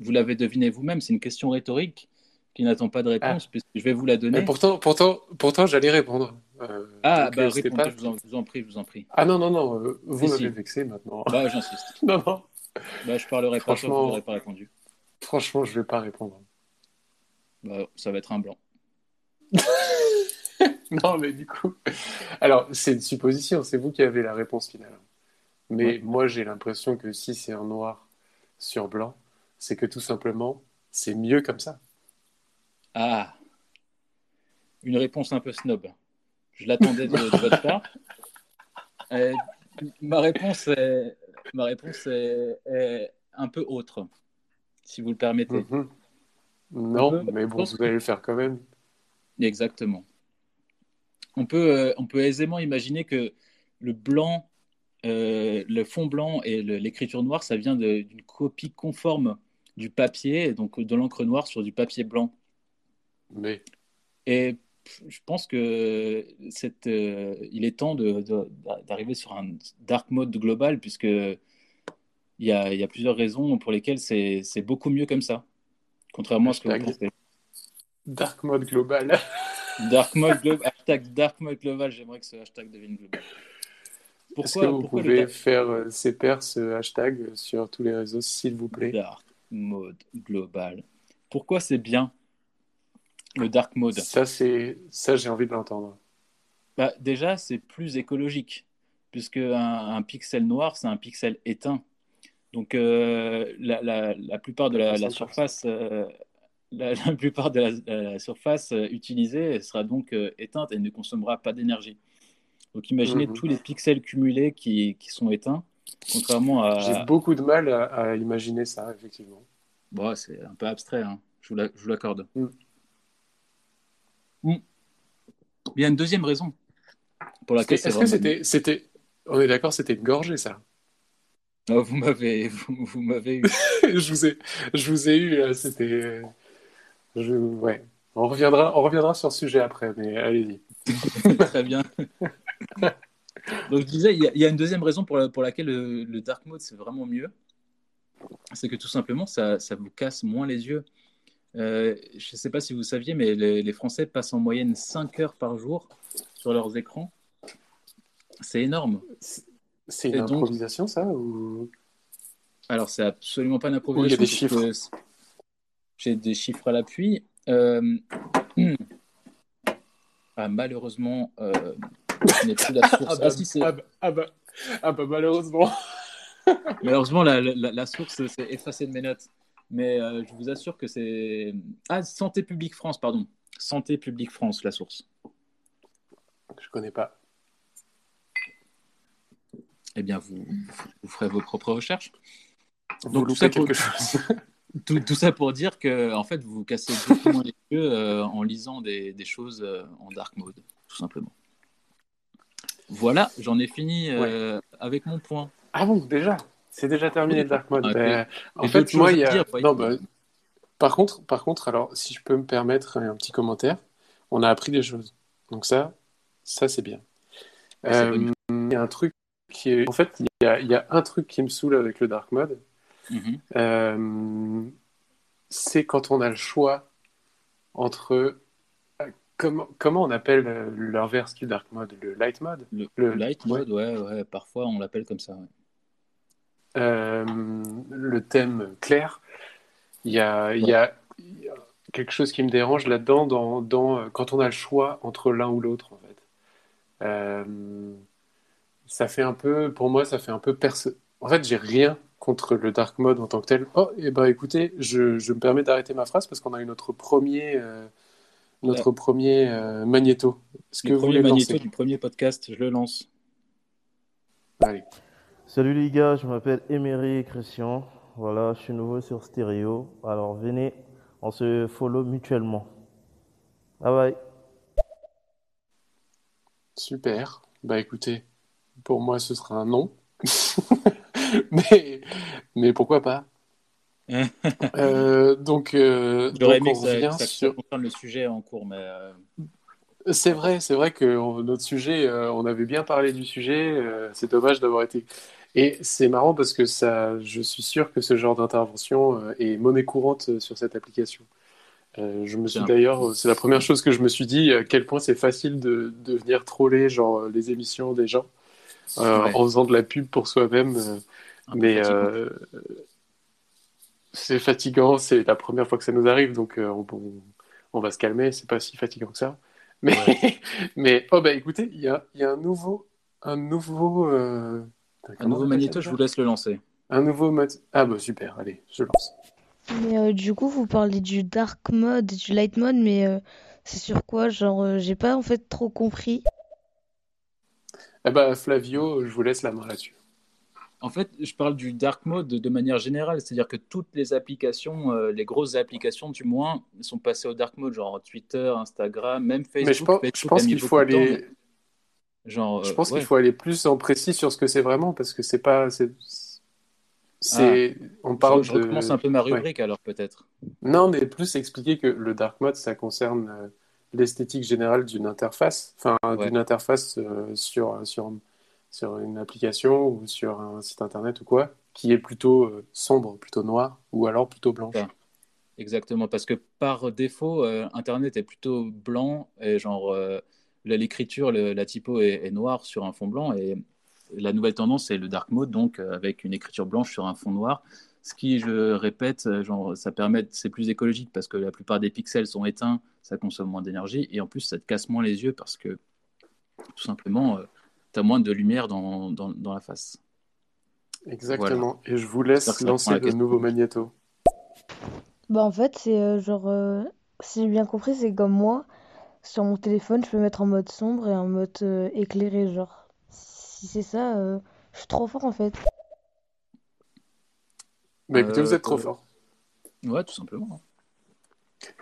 Vous l'avez deviné vous-même. C'est une question rhétorique qui n'attend pas de réponse, ah. puisque je vais vous la donner. pourtant, pourtant, pourtant, j'allais répondre. Euh, ah, bah, répondez, pas... je, vous en, vous en, prie, je vous en prie. Ah non, non, non, euh, vous m'avez vexé maintenant. Bah, j'insiste. non, non. Bah, je parlerai pas, je n'aurais pas répondu. Franchement, je vais pas répondre. Bah, ça va être un blanc. non, mais du coup. Alors, c'est une supposition, c'est vous qui avez la réponse finale. Mais moi, j'ai l'impression que si c'est un noir sur blanc, c'est que tout simplement, c'est mieux comme ça. Ah Une réponse un peu snob. Je l'attendais de, votre part. Euh, ma réponse est, ma réponse est un peu autre si vous le permettez. Mhm. Non, mais bon, vous allez le faire quand même. Exactement. On peut, euh, on peut aisément imaginer que le blanc, euh, le fond blanc et l'écriture noire, ça vient d'une copie conforme du papier, donc de l'encre noire sur du papier blanc. Mais. Et je pense que cette, euh, il est temps d'arriver sur un dark mode global, puisque il y a, plusieurs raisons pour lesquelles c'est beaucoup mieux comme ça, contrairement à ce que vous pensez. Dark mode global. dark mode global. hashtag dark mode global. J'aimerais que ce hashtag devienne global. Est-ce que vous pouvez faire euh, ces pairs ce hashtag sur tous les réseaux, s'il vous plaît? Dark mode global. Pourquoi c'est bien? Le dark mode Ça, c'est ça, j'ai envie de l'entendre. Bah, déjà, c'est plus écologique, puisque un pixel noir, c'est un pixel éteint. Donc euh, la, plupart de la, surface, la, plupart de la, surface euh, utilisée sera donc euh, éteinte et ne consommera pas d'énergie. Donc imaginez mhm. tous les pixels cumulés qui, sont éteints, contrairement à. J'ai beaucoup de mal à, imaginer ça, effectivement. Bon, c'est un peu abstrait, hein. je vous l'accorde. Mm. Mm. Il y a une deuxième raison pour laquelle. Est-ce que c'était, c'était, on est d'accord, c'était une gorgée, ça Oh, vous m'avez, vous, m'avez eu. je vous ai, je vous ai eu. Euh, c'était, je, ouais. On reviendra, on reviendra sur ce sujet après, mais allez-y. Très bien. Donc je disais, il y, a une deuxième raison pour, pour laquelle le, dark mode c'est vraiment mieux, c'est que tout simplement ça, ça, vous casse moins les yeux. Euh, je ne sais pas si vous saviez, mais les, les, Français passent en moyenne 5 heures par jour sur leurs écrans. C'est énorme. C'est une improvisation, ça ou... Alors, c'est absolument pas une improvisation. il y a des chiffres. J'ai des chiffres à l'appui. Euh... Ah, malheureusement, euh... je n'ai plus la source. ah, bah, ah, bah, ah, bah, ah, bah, malheureusement. malheureusement, la, la, la source s'est effacée de mes notes. Mais euh, je vous assure que c'est. Ah, Santé publique France, pardon. Santé publique France, la source. Je connais pas eh bien, vous, vous ferez vos propres recherches. Donc, tout ça, pour, tout, ça pour dire que, en fait, vous vous cassez beaucoup moins les yeux euh, en lisant des, des choses euh, en dark mode, tout simplement. Voilà, j'en ai fini avec mon point. Ah bon, déjà? C'est déjà terminé le dark mode. Ben, en fait, moi, il y a. non, bah, par contre, par contre, alors, si je peux me permettre un petit commentaire, on a appris des choses. Donc ça, ça c'est bien. Il y a un truc en fait, il y a, un truc qui me saoule avec le dark mode. Mhm. Euh, c'est quand on a le choix entre euh, Comment, comment, on appelle l'inverse du dark mode Le light mode? Le, light mode, ouais. ouais, parfois on l'appelle comme ça. Euh, le thème clair, il y a, y a, quelque chose qui me dérange là-dedans dans, dans, quand on a le choix entre l'un ou l'autre, en fait ça fait un peu, pour moi, ça fait un peu perso... En fait, j'ai rien contre le dark mode en tant que tel. Oh, et eh ben écoutez, je, je me permets d'arrêter ma phrase parce qu'on a eu notre premier, euh, notre premier euh, magnéto. Est-ce que vous voulez magnéto du premier podcast, je le lance. Allez. Salut les gars, je m'appelle Emery Christian. Voilà, je suis nouveau sur Stereo. Alors venez, on se follow mutuellement. Bye bye. Super. Bah écoutez, pour moi ce sera un non. mais, mais pourquoi pas? Euh, donc, euh, j'aurais aimé que ça, sur... le sujet en cours, mais euh, c'est vrai, c'est vrai que notre sujet, on avait bien parlé du sujet. c'est dommage d'avoir été. Et c'est marrant parce que ça, je suis sûr que ce genre d'intervention est monnaie courante sur cette application. je me suis d'ailleurs, c'est la première chose que je me suis dit, à quel point c'est facile de, de venir troller genre les émissions des gens en faisant de la pub pour soi-même. Mais euh, c'est fatigant, c'est la première fois que ça nous arrive, donc euh, on, on, va se calmer, c'est pas si fatigant que ça. Mais, mais oh bah écoutez, il y a, y a, un nouveau, un nouveau, euh, un nouveau magnéto, je vous laisse le lancer. Un nouveau mode. Ah bah super, allez, je lance. Mais du coup, vous parlez du dark mode et du light mode, mais c'est sur quoi? Genre, j'ai pas en fait trop compris. Eh bah Flavio, je vous laisse la main là-dessus. En fait, je parle du dark mode de manière générale, c'est-à-dire que toutes les applications, euh, les grosses applications du moins, sont passées au dark mode, genre Twitter, Instagram, même Facebook. Mais je pense, qu'il faut aller. Genre, je pense qu'il faut aller plus en précis sur ce que c'est vraiment, parce que c'est pas. C'est... Ah. on parle je, je recommence un peu ma rubrique alors peut-être. Non, mais plus expliquer que le dark mode, ça concerne euh, l'esthétique générale d'une interface, enfin d'une interface euh, sur, sur sur une application ou sur un site internet ou quoi, qui est plutôt euh, sombre, plutôt noir, ou alors plutôt blanche. Exactement, parce que par défaut, euh, Internet est plutôt blanc, et genre euh, l'écriture, la typo est, noire sur un fond blanc, et la nouvelle tendance c'est le dark mode, donc avec une écriture blanche sur un fond noir. Ce qui, je répète, genre, ça permet, c'est plus écologique parce que la plupart des pixels sont éteints, ça consomme moins d'énergie, et en plus ça te casse moins les yeux parce que tout simplement tu as moins de lumière dans, dans, dans la face. Exactement. Et je vous laisse lancer le nouveau magnéto. Bah en fait, c'est euh, genre, euh, si j'ai bien compris, c'est comme moi. Sur mon téléphone, je peux mettre en mode sombre et en mode euh, éclairé, genre. Si c'est ça, je suis trop fort en fait. Mais écoutez, vous êtes trop fort. Ouais, tout simplement.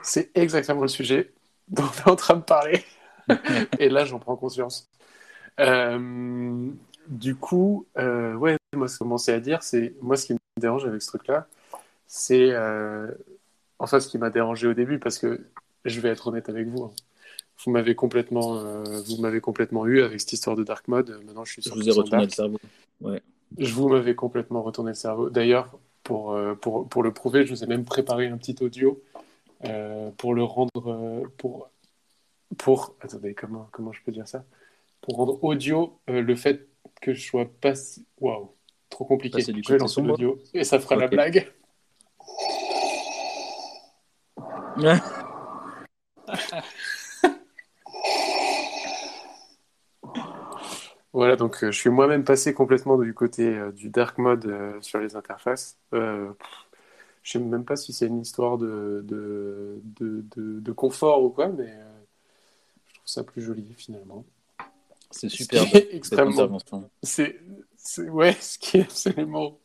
C'est exactement le sujet dont on est en train de parler. et là, j'en prends conscience. Euh, du coup, euh, ouais, moi, ce que je commençais à dire, c'est moi, ce qui me dérange avec ce truc-là, c'est euh, enfin ce qui m'a dérangé au début, parce que je vais être honnête avec vous. Hein. Vous m'avez complètement, vous m'avez complètement eu avec cette histoire de dark mode. Maintenant, je suis sur. Je vous ai retourné le cerveau. Ouais. Je vous m'avez complètement retourné le cerveau. D'ailleurs, pour, pour, pour, le prouver, je vous ai même préparé un petit audio pour le rendre pour pour attendez comment comment je peux dire ça? Pour rendre audio euh, le fait que je sois pas. Waouh, trop compliqué. je vais lancer l'audio et ça fera la blague. voilà, donc euh, je suis moi-même passé complètement du côté euh, du dark mode sur les interfaces. je sais même pas si c'est une histoire de de, de, de, confort ou quoi, mais je trouve ça plus joli finalement. C'est super. extrêmement. C'est, ouais, ce qui est absolument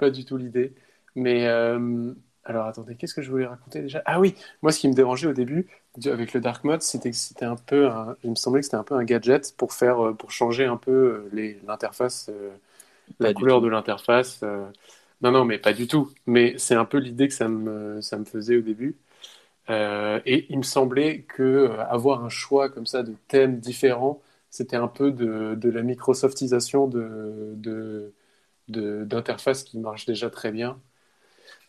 pas du tout l'idée. Mais euh, alors attendez, qu'est-ce que je voulais raconter déjà? Ah oui, moi ce qui me dérangeait au début avec le dark mode, c'était que c'était un peu, il me semblait que c'était un peu un gadget pour faire, euh, pour changer un peu euh, l'interface, la couleur de l'interface. Non, non, mais pas du tout. Mais c'est un peu l'idée que ça me, ça me faisait au début. et il me semblait que avoir un choix comme ça de thèmes différents c'était un peu de, de, la Microsoftisation de, de, d'interfaces qui marche déjà très bien.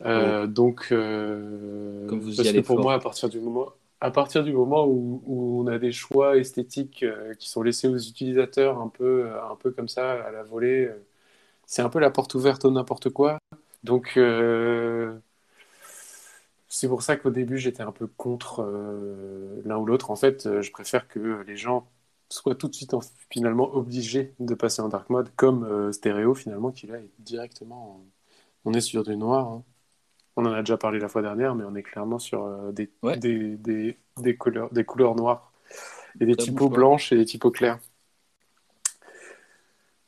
Euh, donc, euh, Comme vous parce que pour moi, à partir du moment, à partir du moment où, où on a des choix esthétiques euh, qui sont laissés aux utilisateurs un peu, un peu comme ça à la volée, c'est un peu la porte ouverte au n'importe quoi. Donc, c'est pour ça qu'au début, j'étais un peu contre l'un ou l'autre. En fait, je préfère que les gens soit tout de suite finalement obligé de passer en dark mode, comme euh, Stereo finalement, qui là est directement on est sur du noir. hein. On en a déjà parlé la fois dernière, mais on est clairement sur euh, des, Ouais. des, des, des couleurs, des couleurs noires et des typos blanches et des typos clairs.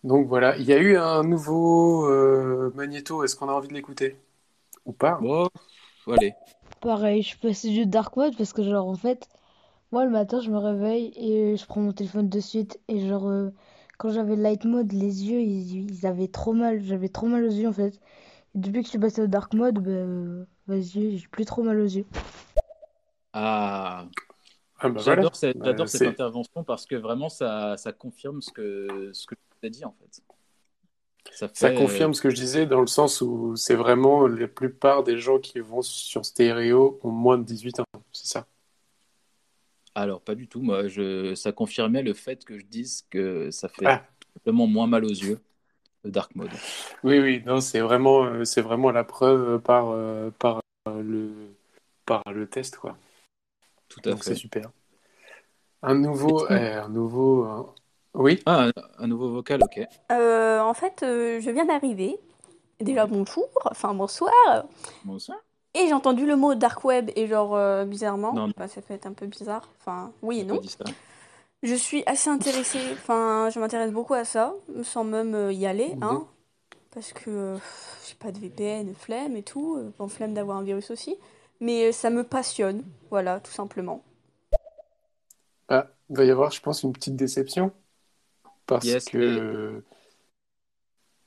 Donc voilà, il y a eu un nouveau euh, Magneto. Est-ce qu'on a envie de l'écouter ou pas? Bon, allez. Pareil, je suis passée du dark mode parce que genre en fait, moi le matin je me réveille et je prends mon téléphone de suite et genre euh, quand j'avais le light mode, les yeux ils, ils avaient trop mal, j'avais trop mal aux yeux en fait. Et depuis que je suis passée au dark mode, bah, vas-y, j'ai plus trop mal aux yeux. Ah, Ah bah voilà. j'adore cette, Bah, j'adore cette c'est- intervention parce que vraiment ça, ça confirme ce que, ce que tu as dit en fait. Ça confirme ce que je disais dans le sens où c'est vraiment la plupart des gens qui vont sur stéréo ont moins de 18 ans. C'est ça? Alors, pas du tout. Moi, je... ça confirmait le fait que je dise que ça fait Ah. simplement moins mal aux yeux, le dark mode. Oui, oui, non, c'est vraiment, euh, c'est vraiment la preuve par, euh, par, euh, le, par le test, quoi. Tout à Donc c'est fait. super. Un nouveau, euh, un nouveau, euh, oui, Ah, un, un nouveau vocal, ok. Euh, en fait, euh, je viens d'arriver. Déjà bonjour, enfin bonsoir. Bonsoir. Et j'ai entendu le mot dark web et genre euh, bizarrement, Non. bah, ça fait être un peu bizarre. Enfin, oui et pas non. dit ça. Je suis assez intéressée, enfin, je m'intéresse beaucoup à ça, sans même euh, y aller, hein. Parce que euh, j'ai pas de VPN, flemme et tout. euh, Bon, flemme d'avoir un virus aussi. Mais euh, ça me passionne, voilà, tout simplement. Ah, il va y avoir, je pense, une petite déception parce Yes, que,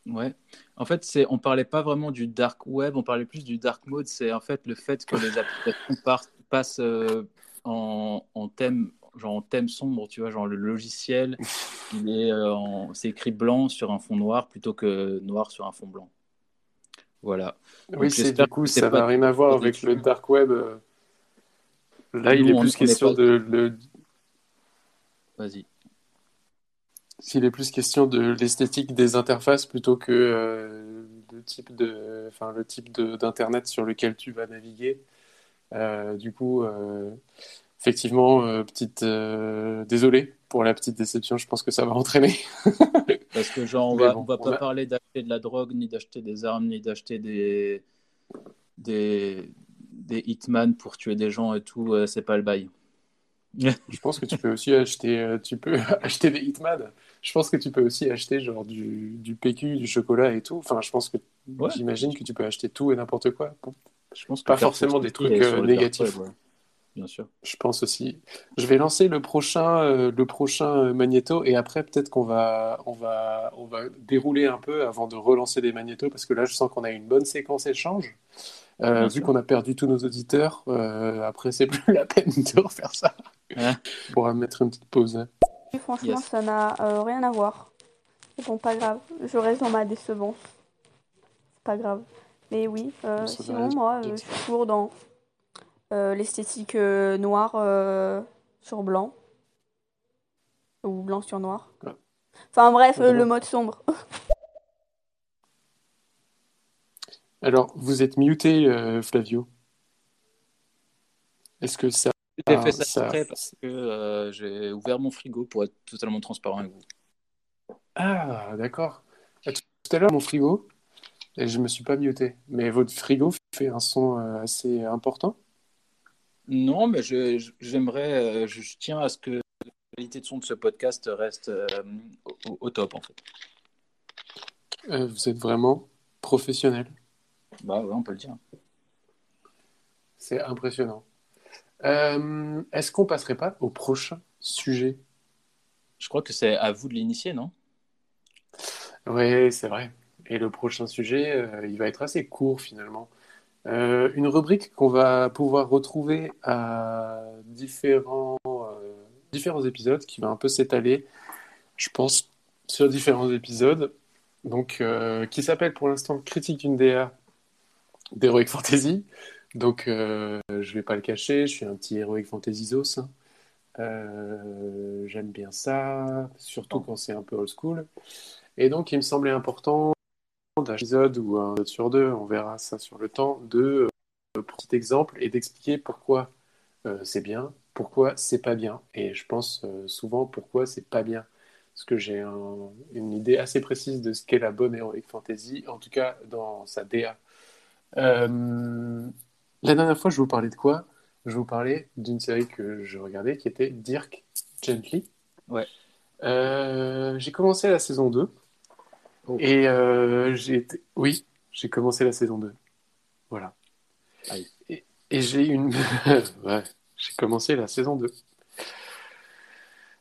Ouais. En fait, c'est, on parlait pas vraiment du dark web, on parlait plus du dark mode. C'est en fait le fait que les applications passent euh, en, en thème, genre en thème sombre, tu vois, genre le logiciel, il est euh, en- c'est écrit blanc sur un fond noir plutôt que noir sur un fond blanc. Voilà. oui, c'est du coup, ça n'a rien à voir avec le dark web. euh. Là, il est on- plus on est question pas- de, le- Vas-y. S'il est plus question de l'esthétique des interfaces plutôt que euh, le type de, enfin, le type d'internet sur lequel tu vas naviguer. Euh, du coup, euh, effectivement, euh, petite, euh, désolé pour la petite déception. Je pense que ça va entraîner. Parce que genre, on va, bon, on va on pas a- parler d'acheter de la drogue, ni d'acheter des armes, ni d'acheter des, des, des hitman pour tuer des gens et tout. euh, c'est pas le bail. Je pense que tu peux aussi acheter, tu peux acheter des Hitman. Je pense que tu peux aussi acheter genre du, du PQ, du chocolat et tout. Enfin, je pense que Ouais. j'imagine que tu peux acheter tout et n'importe quoi. Bon, Je pense que Pas forcément des trucs, négatifs. web, ouais. Bien sûr. Je pense aussi. Je vais lancer le prochain, euh, le prochain euh, magnéto et après peut-être qu'on va, on va, on va dérouler un peu avant de relancer des magnétos parce que là je sens qu'on a une bonne séquence échange. Euh, vu qu'on a perdu tous nos auditeurs, euh, après c'est plus la peine de refaire ça. Hein On pourra mettre une petite pause. Et franchement, Yes. ça n'a euh, rien à voir. Bon, pas grave, je reste dans ma décevance. C'est pas grave. Mais oui, euh, sinon, moi, euh, je suis toujours dans euh, l'esthétique euh, noir euh, sur blanc. Ou blanc sur noir. Ouais. Enfin bref, euh, le mode sombre. Alors, vous êtes muté, euh, Flavio. Est-ce que ça, J'ai fait ça, ça- après parce que euh, j'ai ouvert mon frigo pour être totalement transparent avec vous. Ah, d'accord. Ah, Tout tout à l'heure, mon frigo, et je me suis pas muté. Mais votre frigo fait un son euh, assez important. Non, mais je- j'aimerais, euh, je, je tiens à ce que la qualité de son de ce podcast reste euh, au, au top en fait. Euh, vous êtes vraiment professionnel. Bah ouais, on peut le dire. C'est impressionnant. Euh, est-ce qu'on passerait pas au prochain sujet? Je crois que c'est à vous de l'initier, non? Oui, c'est vrai. Et le prochain sujet, il va être assez court finalement. Euh, une rubrique qu'on va pouvoir retrouver à différents, euh, différents épisodes, qui va un peu s'étaler, je pense, sur différents épisodes. Donc, euh, qui s'appelle pour l'instant Critique d'une DA d'Heroic Fantasy. Donc, je vais pas le cacher, je suis un petit Heroic Fantasy Zos. hein. J'aime bien ça, surtout quand c'est un peu old school. Et donc, il me semblait important d'un épisode ou un sur deux, on verra ça sur le temps, de euh, petit exemple et d'expliquer pourquoi euh, c'est bien, pourquoi c'est pas bien. Et je pense euh, souvent pourquoi c'est pas bien. parce que j'ai un- une idée assez précise de ce qu'est la bonne Heroic Fantasy, en tout cas dans sa DA. Euh, la dernière fois, je vous parlais de quoi? Je vous parlais d'une série que je regardais qui était Dirk Gently. Ouais. J'ai commencé la saison 2 Oh. et euh, j'ai été... Oui, j'ai commencé la saison 2. Voilà. Et j'ai une... ouais, j'ai commencé la saison 2.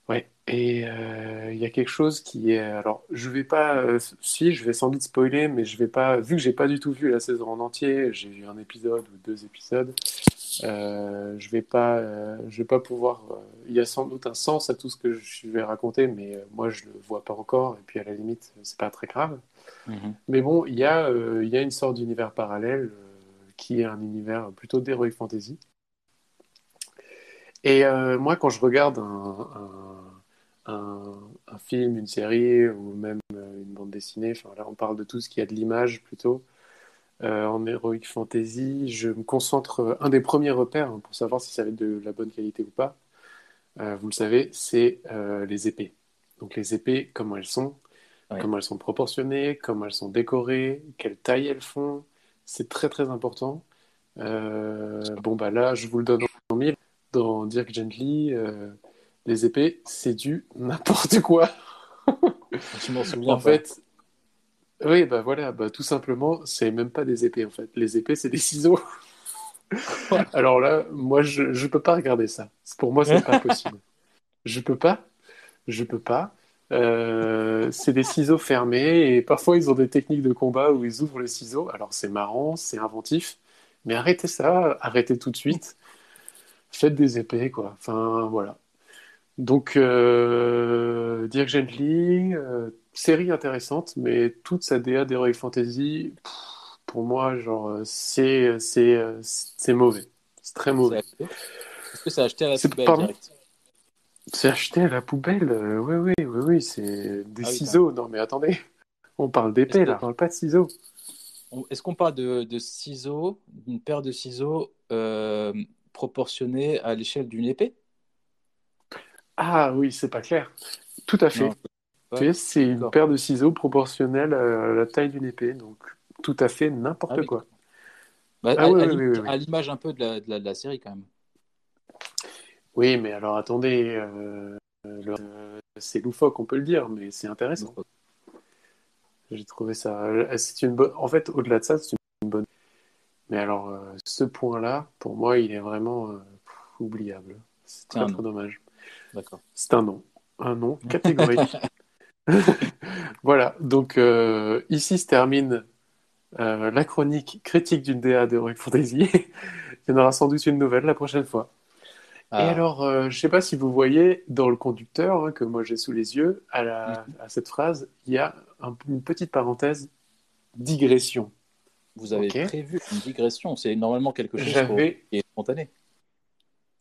Ouais, et euh, il y a quelque chose qui est... Alors, je vais pas... euh, si, je vais sans doute spoiler, mais je vais pas... Vu que j'ai pas du tout vu la saison en entier, j'ai vu un épisode ou deux épisodes, euh, je vais pas, euh, je vais pas pouvoir... euh, Il y a sans doute un sens à tout ce que je vais raconter, mais moi, je le vois pas encore, et puis à la limite, c'est pas très grave. Mhm. Mais bon, il y a, il y a une sorte d'univers parallèle qui est un univers plutôt d'heroic fantasy. Et moi, quand je regarde un, un, un- un film, une série ou même une bande dessinée, enfin là, on parle de tout ce qui a de l'image plutôt euh, en heroic fantasy, je me concentre. euh, Un des premiers repères hein, pour savoir si ça va être de la bonne qualité ou pas, euh, vous le savez, c'est les épées. Donc les épées, comment elles sont, Ouais. comment elles sont proportionnées, comment elles sont décorées, quelle taille elles font. C'est très très important. Bon bah là, je vous le donne en mille. Dans Dirk Gently, les épées, c'est du n'importe quoi. Je m'en souviens En pas. fait, oui, bah voilà, bah tout simplement, c'est même pas des épées en fait. Les épées, c'est des ciseaux. Alors là, moi, je je peux pas regarder ça. Pour moi, c'est pas possible. Je peux pas. Je peux pas. Euh, c'est des ciseaux fermés et parfois ils ont des techniques de combat où ils ouvrent les ciseaux. Alors c'est marrant, c'est inventif, mais arrêtez ça, arrêtez tout de suite. Faites des épées, quoi. Enfin, voilà. Donc, euh, Dirk Gently, euh, série intéressante, mais toute sa DA d'Heroic Fantasy, pff, pour moi, genre, euh, c'est c'est euh, c'est mauvais. C'est très mauvais. Est-ce que c'est acheté à la poubelle direct C'est acheté à la poubelle, euh, oui, oui, oui, oui, c'est des Ah oui, ciseaux. Non, mais attendez, on parle d'épée, là, on parle pas de ciseaux. Est-ce qu'on parle de, de ciseaux, d'une paire de ciseaux euh, proportionnée à l'échelle d'une épée? Ah oui, c'est pas clair. Tout à fait. Non. C'est une paire de ciseaux proportionnelle à la taille d'une épée, donc tout à fait n'importe Ah oui. quoi. Bah, Ah à, oui, à oui, l'im- oui, oui. à l'image un peu de la, de la- de la série quand même. Oui, mais alors attendez, euh, euh, c'est loufoque, on peut le dire, mais c'est intéressant. J'ai trouvé ça. euh, C'est une bonne. En fait, au-delà de ça, c'est une bonne. Mais alors, euh, ce point-là, pour moi, il est vraiment oubliable. C'est très très dommage. D'accord. C'est un non, un non catégorique. voilà. Donc euh, ici se termine euh, la chronique critique d'une DA de Heroic Fantasy. Il y en aura sans doute une nouvelle la prochaine fois. Et Ah, alors, euh, je ne sais pas si vous voyez dans le conducteur hein, que moi j'ai sous les yeux, à, la- à cette phrase, il y a un- une petite parenthèse digression. vous avez prévu une digression. C'est normalement quelque chose qui est spontané.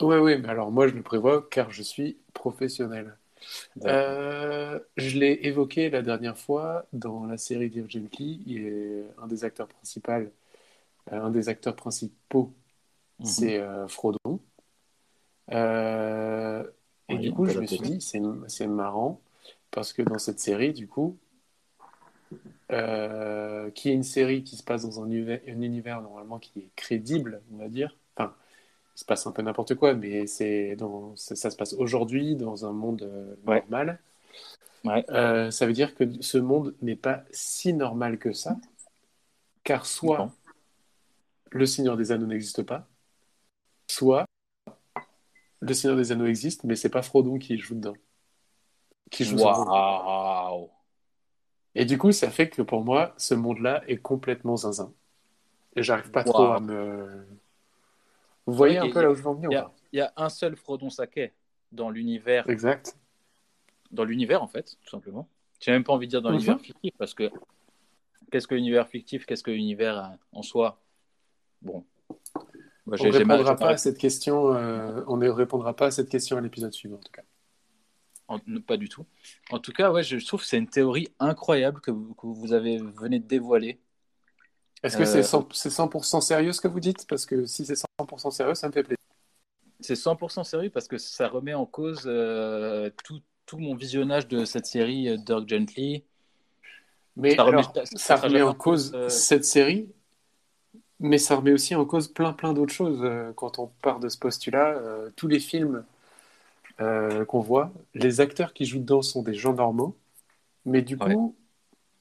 Oui, oui, mais alors moi je le prévois car je suis professionnel. Euh, je l'ai évoqué la dernière fois dans la série Dear Gently. Il est un des acteurs principaux, euh, un des acteurs principaux, Mhm. c'est euh, Frodon. Euh, et Oui, du coup, je me suis dit, c'est marrant parce que dans cette série, du coup, qui est une série qui se passe dans un univers normalement qui est crédible, on va dire. Il se passe un peu n'importe quoi, mais c'est dans, ça, ça se passe aujourd'hui dans un monde euh, Ouais. normal. Ouais. Euh, ça veut dire que ce monde n'est pas si normal que ça, car soit Non. le Seigneur des Anneaux n'existe pas, soit le Seigneur des Anneaux existe, mais c'est pas Frodon qui joue dedans. Qui joue Et du coup, ça fait que pour moi, ce monde-là est complètement zinzin. Et j'arrive pas trop à me. Vous voyez un peu là où je veux en venir Il y a, pas? il y a un seul Frodon Saquet dans l'univers, Exact. dans l'univers en fait, tout simplement. J'ai même pas envie de dire dans l'univers fictif parce que qu'est-ce que l'univers fictif, qu'est-ce que l'univers euh, en soi? Bon, Moi, On ne répondra pas à cette question. euh, on ne répondra pas à cette question à l'épisode suivant, en tout cas. En- pas du tout. En tout cas, ouais, je, je trouve que c'est une théorie incroyable que vous, que vous avez venez de dévoiler. Est-ce que Euh, c'est 100%, c'est 100% sérieux ce que vous dites? Parce que si c'est 100% sérieux, ça me fait plaisir. C'est 100% sérieux parce que ça remet en cause euh, tout- tout mon visionnage de cette série euh, Dirk Gently. Mais Ça remet- alors, ça- ça ça remet remet en cause euh, cette série, mais ça remet aussi en cause plein plein d'autres choses. Euh, Quand on part de ce postulat, euh, tous les films euh, qu'on voit, les acteurs qui jouent dedans sont des gens normaux, mais du coup.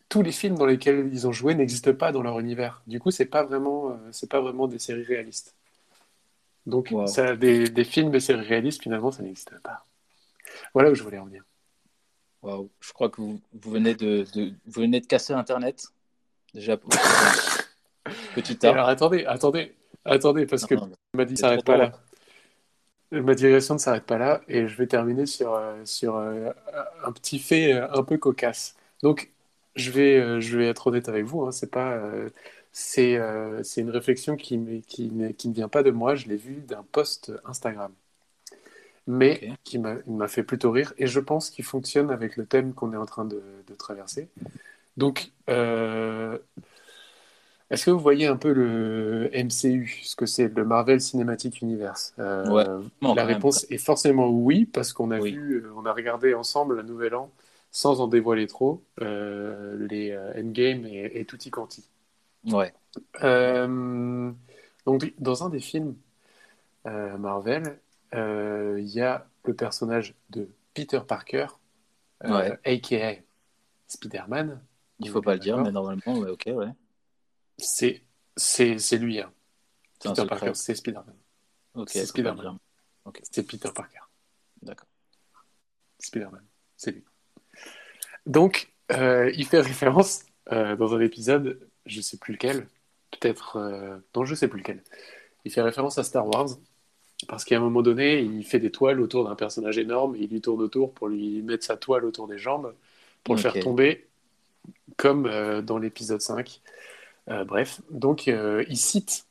Tous les films dans lesquels ils ont joué n'existent pas dans leur univers. Du coup, c'est pas vraiment, euh, c'est pas vraiment des séries réalistes. Donc, Wow. ça, des, des films et séries réalistes, finalement, ça n'existe pas. Voilà où je voulais en venir. Waouh, je crois que vous, vous venez de, de- vous venez de casser Internet. Déjà, petit Et tas. alors, attendez, attendez, attendez, parce que Non, m'a dit ça s'arrête pas drôle. là. Ma digression ne s'arrête pas là et je vais terminer sur, euh, sur euh, un petit fait un peu cocasse. Donc, je vais, euh, je vais être honnête avec vous, hein, c'est pas, euh, c'est, euh, c'est une réflexion qui, ne vient pas de moi, je l'ai vue d'un post Instagram, mais qui m'a, fait plutôt rire et je pense qu'il fonctionne avec le thème qu'on est en train de, de traverser. Donc, euh, est-ce que vous voyez un peu le MCU, ce que c'est le Marvel Cinematic Universe? Ouais, La réponse est forcément oui, parce qu'on a Oui. vu, on a regardé ensemble la Nouvel An, sans en dévoiler trop, euh, les euh, Endgame et, et Tutti Quanti. Ouais. Euh, donc, dans un des films Marvel, il y a le personnage de Peter Parker, aka Spider-Man. Il faut pas le dire, mais normalement, ouais, ok, ouais. C'est c'est c'est lui, hein. Peter. Parker, c'est Spider-Man. Ok, C'est Spider-Man. C'est Peter Parker. D'accord. Spider-Man, c'est lui. Donc, euh, il fait référence euh, dans un épisode, je sais plus lequel, peut-être, euh, non, je sais plus lequel. Il fait référence à Star Wars parce qu'à un moment donné, il fait des toiles autour d'un personnage énorme, et il lui tourne autour pour lui mettre sa toile autour des jambes pour le faire tomber, comme euh, dans l'épisode 5. Euh, bref, donc il cite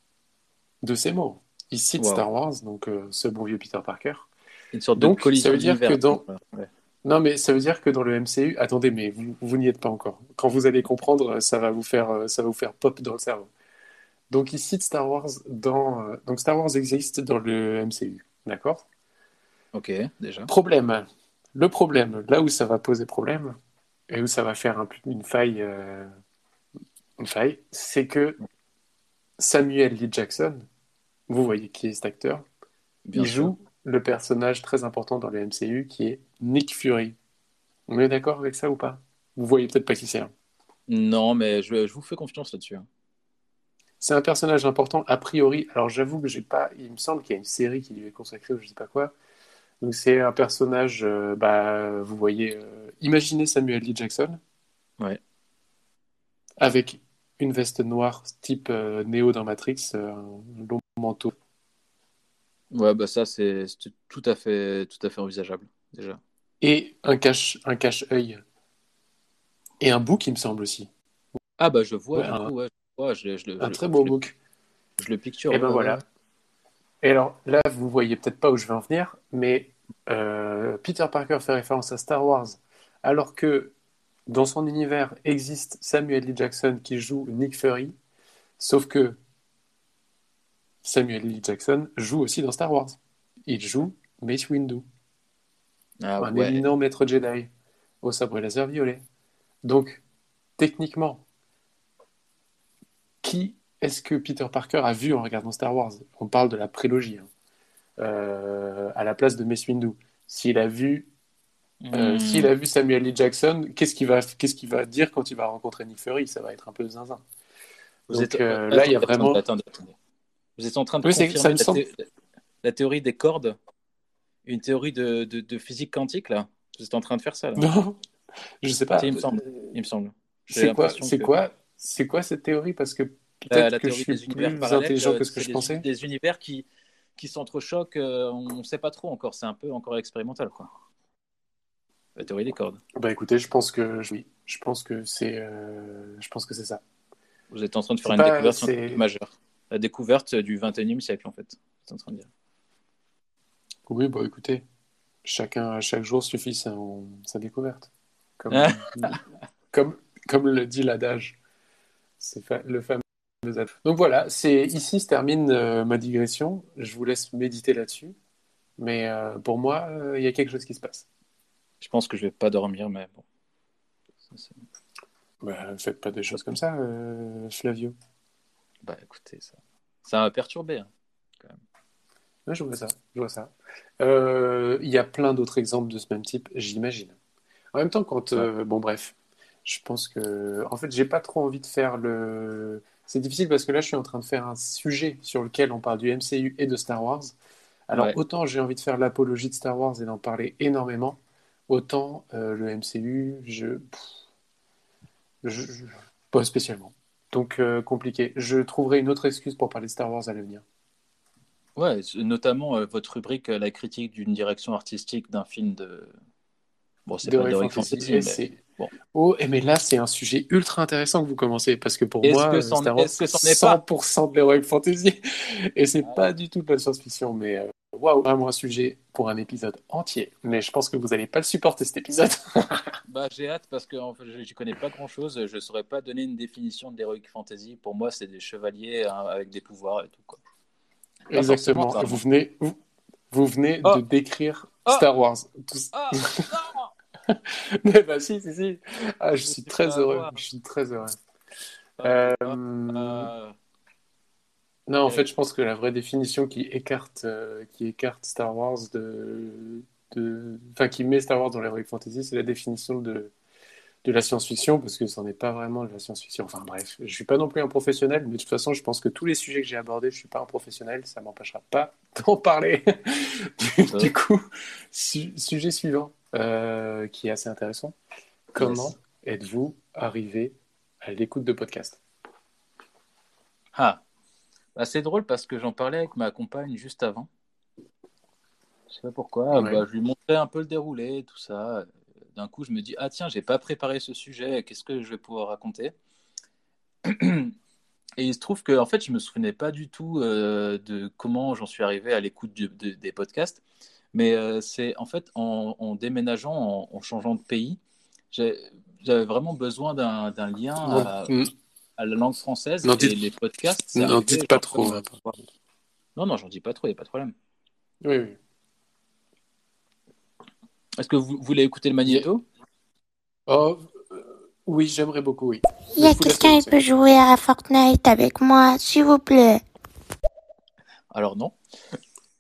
de ses mots, il cite Wow. Star Wars, donc ce bon vieux Peter Parker. Une sorte Donc, de collision ça veut dire que dans-. Ouais. Non, mais ça veut dire que dans le MCU, attendez, mais vous, vous n'y êtes pas encore. Quand vous allez comprendre, ça va vous faire, euh, ça va vous faire pop dans le cerveau. Donc, il cite Star Wars dans, euh, donc Star Wars existe dans le MCU, d'accord? Ok, déjà. Problème. Le problème, là où ça va poser problème et où ça va faire un- une faille, euh, une faille, c'est que Samuel Lee Jackson, vous voyez qui est cet acteur, Bien il sûr. joue le personnage très important dans le MCU qui est Nick Fury. On est d'accord avec ça ou pas? Vous voyez peut-être pas qui c'est. hein. Non, mais je, je vous fais confiance là-dessus. hein. C'est un personnage important a priori. Alors j'avoue que j'ai pas. Il me semble qu'il y a une série qui lui est consacrée ou je sais pas quoi. Donc c'est un personnage. euh, bah, vous voyez. euh, imaginez Samuel L. Jackson. Ouais. Avec une veste noire type euh, Neo dans Matrix, un long manteau. Ouais, bah ça, c'est tout à fait, tout à fait envisageable, déjà. Et un cache, un cache-œil. Et un bouc, il me semble aussi. Ah, bah je vois, Ouais, un- coup, ouais, je, vois, je, je le- Un très beau le- bouc. Je le picture. Et ben ouais, voilà. Et alors là, vous voyez peut-être pas où je vais en venir, mais euh, Peter Parker fait référence à Star Wars, alors que dans son univers existe Samuel L. Jackson qui joue Nick Fury, sauf que Samuel L. Jackson joue aussi dans Star Wars. Il joue Mace Windu, Ah, un ouais. éminent maître Jedi au sabre laser violet. Donc, techniquement, qui est-ce que Peter Parker a vu en regardant Star Wars? On parle de la prélogie, hein. Euh, à la place de Mace Windu. S'il a vu, euh, Hmm. s'il a vu Samuel L. Jackson, qu'est-ce qu'il va, qu'est-ce qu'il va dire quand il va rencontrer Nick Fury? Ça va être un peu zinzin. Vous Donc, êtes, euh, là, il y a vraiment- attendez, attendez. Vous êtes en train de Oui, confirmer ça me la, semble. thé- la théorie des cordes, une théorie de, de, de physique quantique, là. Vous êtes en train de faire ça, là. Non, je sais pas. Il me semble. Il me semble. J'ai C'est quoi, c'est que- quoi, c'est quoi cette théorie? Parce que La, peut-être que je théorie suis des univers plus intelligent euh, que ce que c'est je des, pensais. des univers qui, qui s'entrechoquent, euh, on ne sait pas trop encore. C'est un peu encore expérimental, quoi. La théorie des cordes. Bah écoutez, je pense que oui, je pense que c'est, euh, je pense que c'est ça. Vous êtes en train de faire une pas- découverte majeure. La découverte du 21e siècle, en fait. En train de dire. Oui, bah écoutez, chacun, chaque jour suffit sa, sa découverte. Comme, Ah. comme, comme le dit l'adage. C'est fa- le fameux adage. Donc voilà, c'est ici se termine euh, ma digression. Je vous laisse méditer là-dessus. Mais euh, pour moi, euh, il y a quelque chose qui se passe. Je pense que je vais pas dormir, mais bon. Ça, Bah, faites pas des choses comme ça, Flavio. Bah écoutez, ça, ça m'a perturbé. hein. Ouais, je vois ça, je vois ça. Euh, Il y a plein d'autres exemples de ce même type, j'imagine. En même temps, quand euh, bon, bref, je pense que, en fait, j'ai pas trop envie de faire le. C'est difficile parce que là, je suis en train de faire un sujet sur lequel on parle du MCU et de Star Wars. Alors, Ouais. autant j'ai envie de faire l'apologie de Star Wars et d'en parler énormément, autant euh, le MCU, je... pff, je, je- pas spécialement. Donc, euh, compliqué. Je trouverai une autre excuse pour parler de Star Wars à l'avenir. Ouais, notamment euh, votre rubrique, euh, la critique d'une direction artistique d'un film de. Bon, c'est pas d'Heroic Fantasy, mais bon. Oh, et mais là, c'est un sujet ultra intéressant que vous commencez, parce que pour moi, euh, c'est c'en est pas 100% de l'Heroic Fantasy, et c'est Ah. pas du tout de la science-fiction, mais euh, waouh, vraiment un sujet pour un épisode entier. Mais je pense que vous n'allez pas le supporter, cet épisode. Bah, j'ai hâte parce que en fait, je ne connais pas grand-chose. Je ne saurais pas donner une définition de l'Heroic Fantasy. Pour moi, c'est des chevaliers hein, avec des pouvoirs et tout. Quoi. Pas Exactement. Vous venez, vous, vous venez Oh. de décrire Oh. Star Wars. Tout- Ah, Mais bah si, si, si. Ah, je suis très heureux. Je suis très heureux. Euh, Non, en fait, je pense que la vraie définition qui écarte, euh, qui écarte Star Wars de, de... Enfin, qui met Star Wars dans l'Heroic Fantasy, c'est la définition de, de la science-fiction, parce que ça n'est pas vraiment de la science-fiction. Enfin, bref, je suis pas non plus un professionnel, mais de toute façon, je pense que tous les sujets que j'ai abordés, je suis pas un professionnel, ça m'empêchera pas d'en parler. du, Ouais. du coup, su- sujet suivant, euh, qui est assez intéressant. Comment Yes. êtes-vous arrivé à l'écoute de podcasts Ah. Bah, c'est drôle parce que j'en parlais avec ma compagne juste avant. Je sais pas pourquoi. Ouais. Bah, je lui montrais un peu le déroulé, tout ça. D'un coup, je me dis, ah tiens, j'ai pas préparé ce sujet. Qu'est-ce que je vais pouvoir raconter? Et il se trouve que, en fait, je me souvenais pas du tout euh, de comment j'en suis arrivé à l'écoute des podcasts. Mais euh, c'est en fait en, en déménageant, en, en changeant de pays, j'avais vraiment besoin d'un lien à, Non, à la langue française N'en et dites- les podcasts. n'en dites pas trop, comme- hein. Non, non, j'en dis pas trop, il n'y a pas de problème. Oui, oui. Est-ce que vous voulez écouter le magnéto? Oh, euh, oui, j'aimerais beaucoup, oui. Il y a quelqu'un qui peut jouer à Fortnite avec moi, s'il vous plaît. Alors non.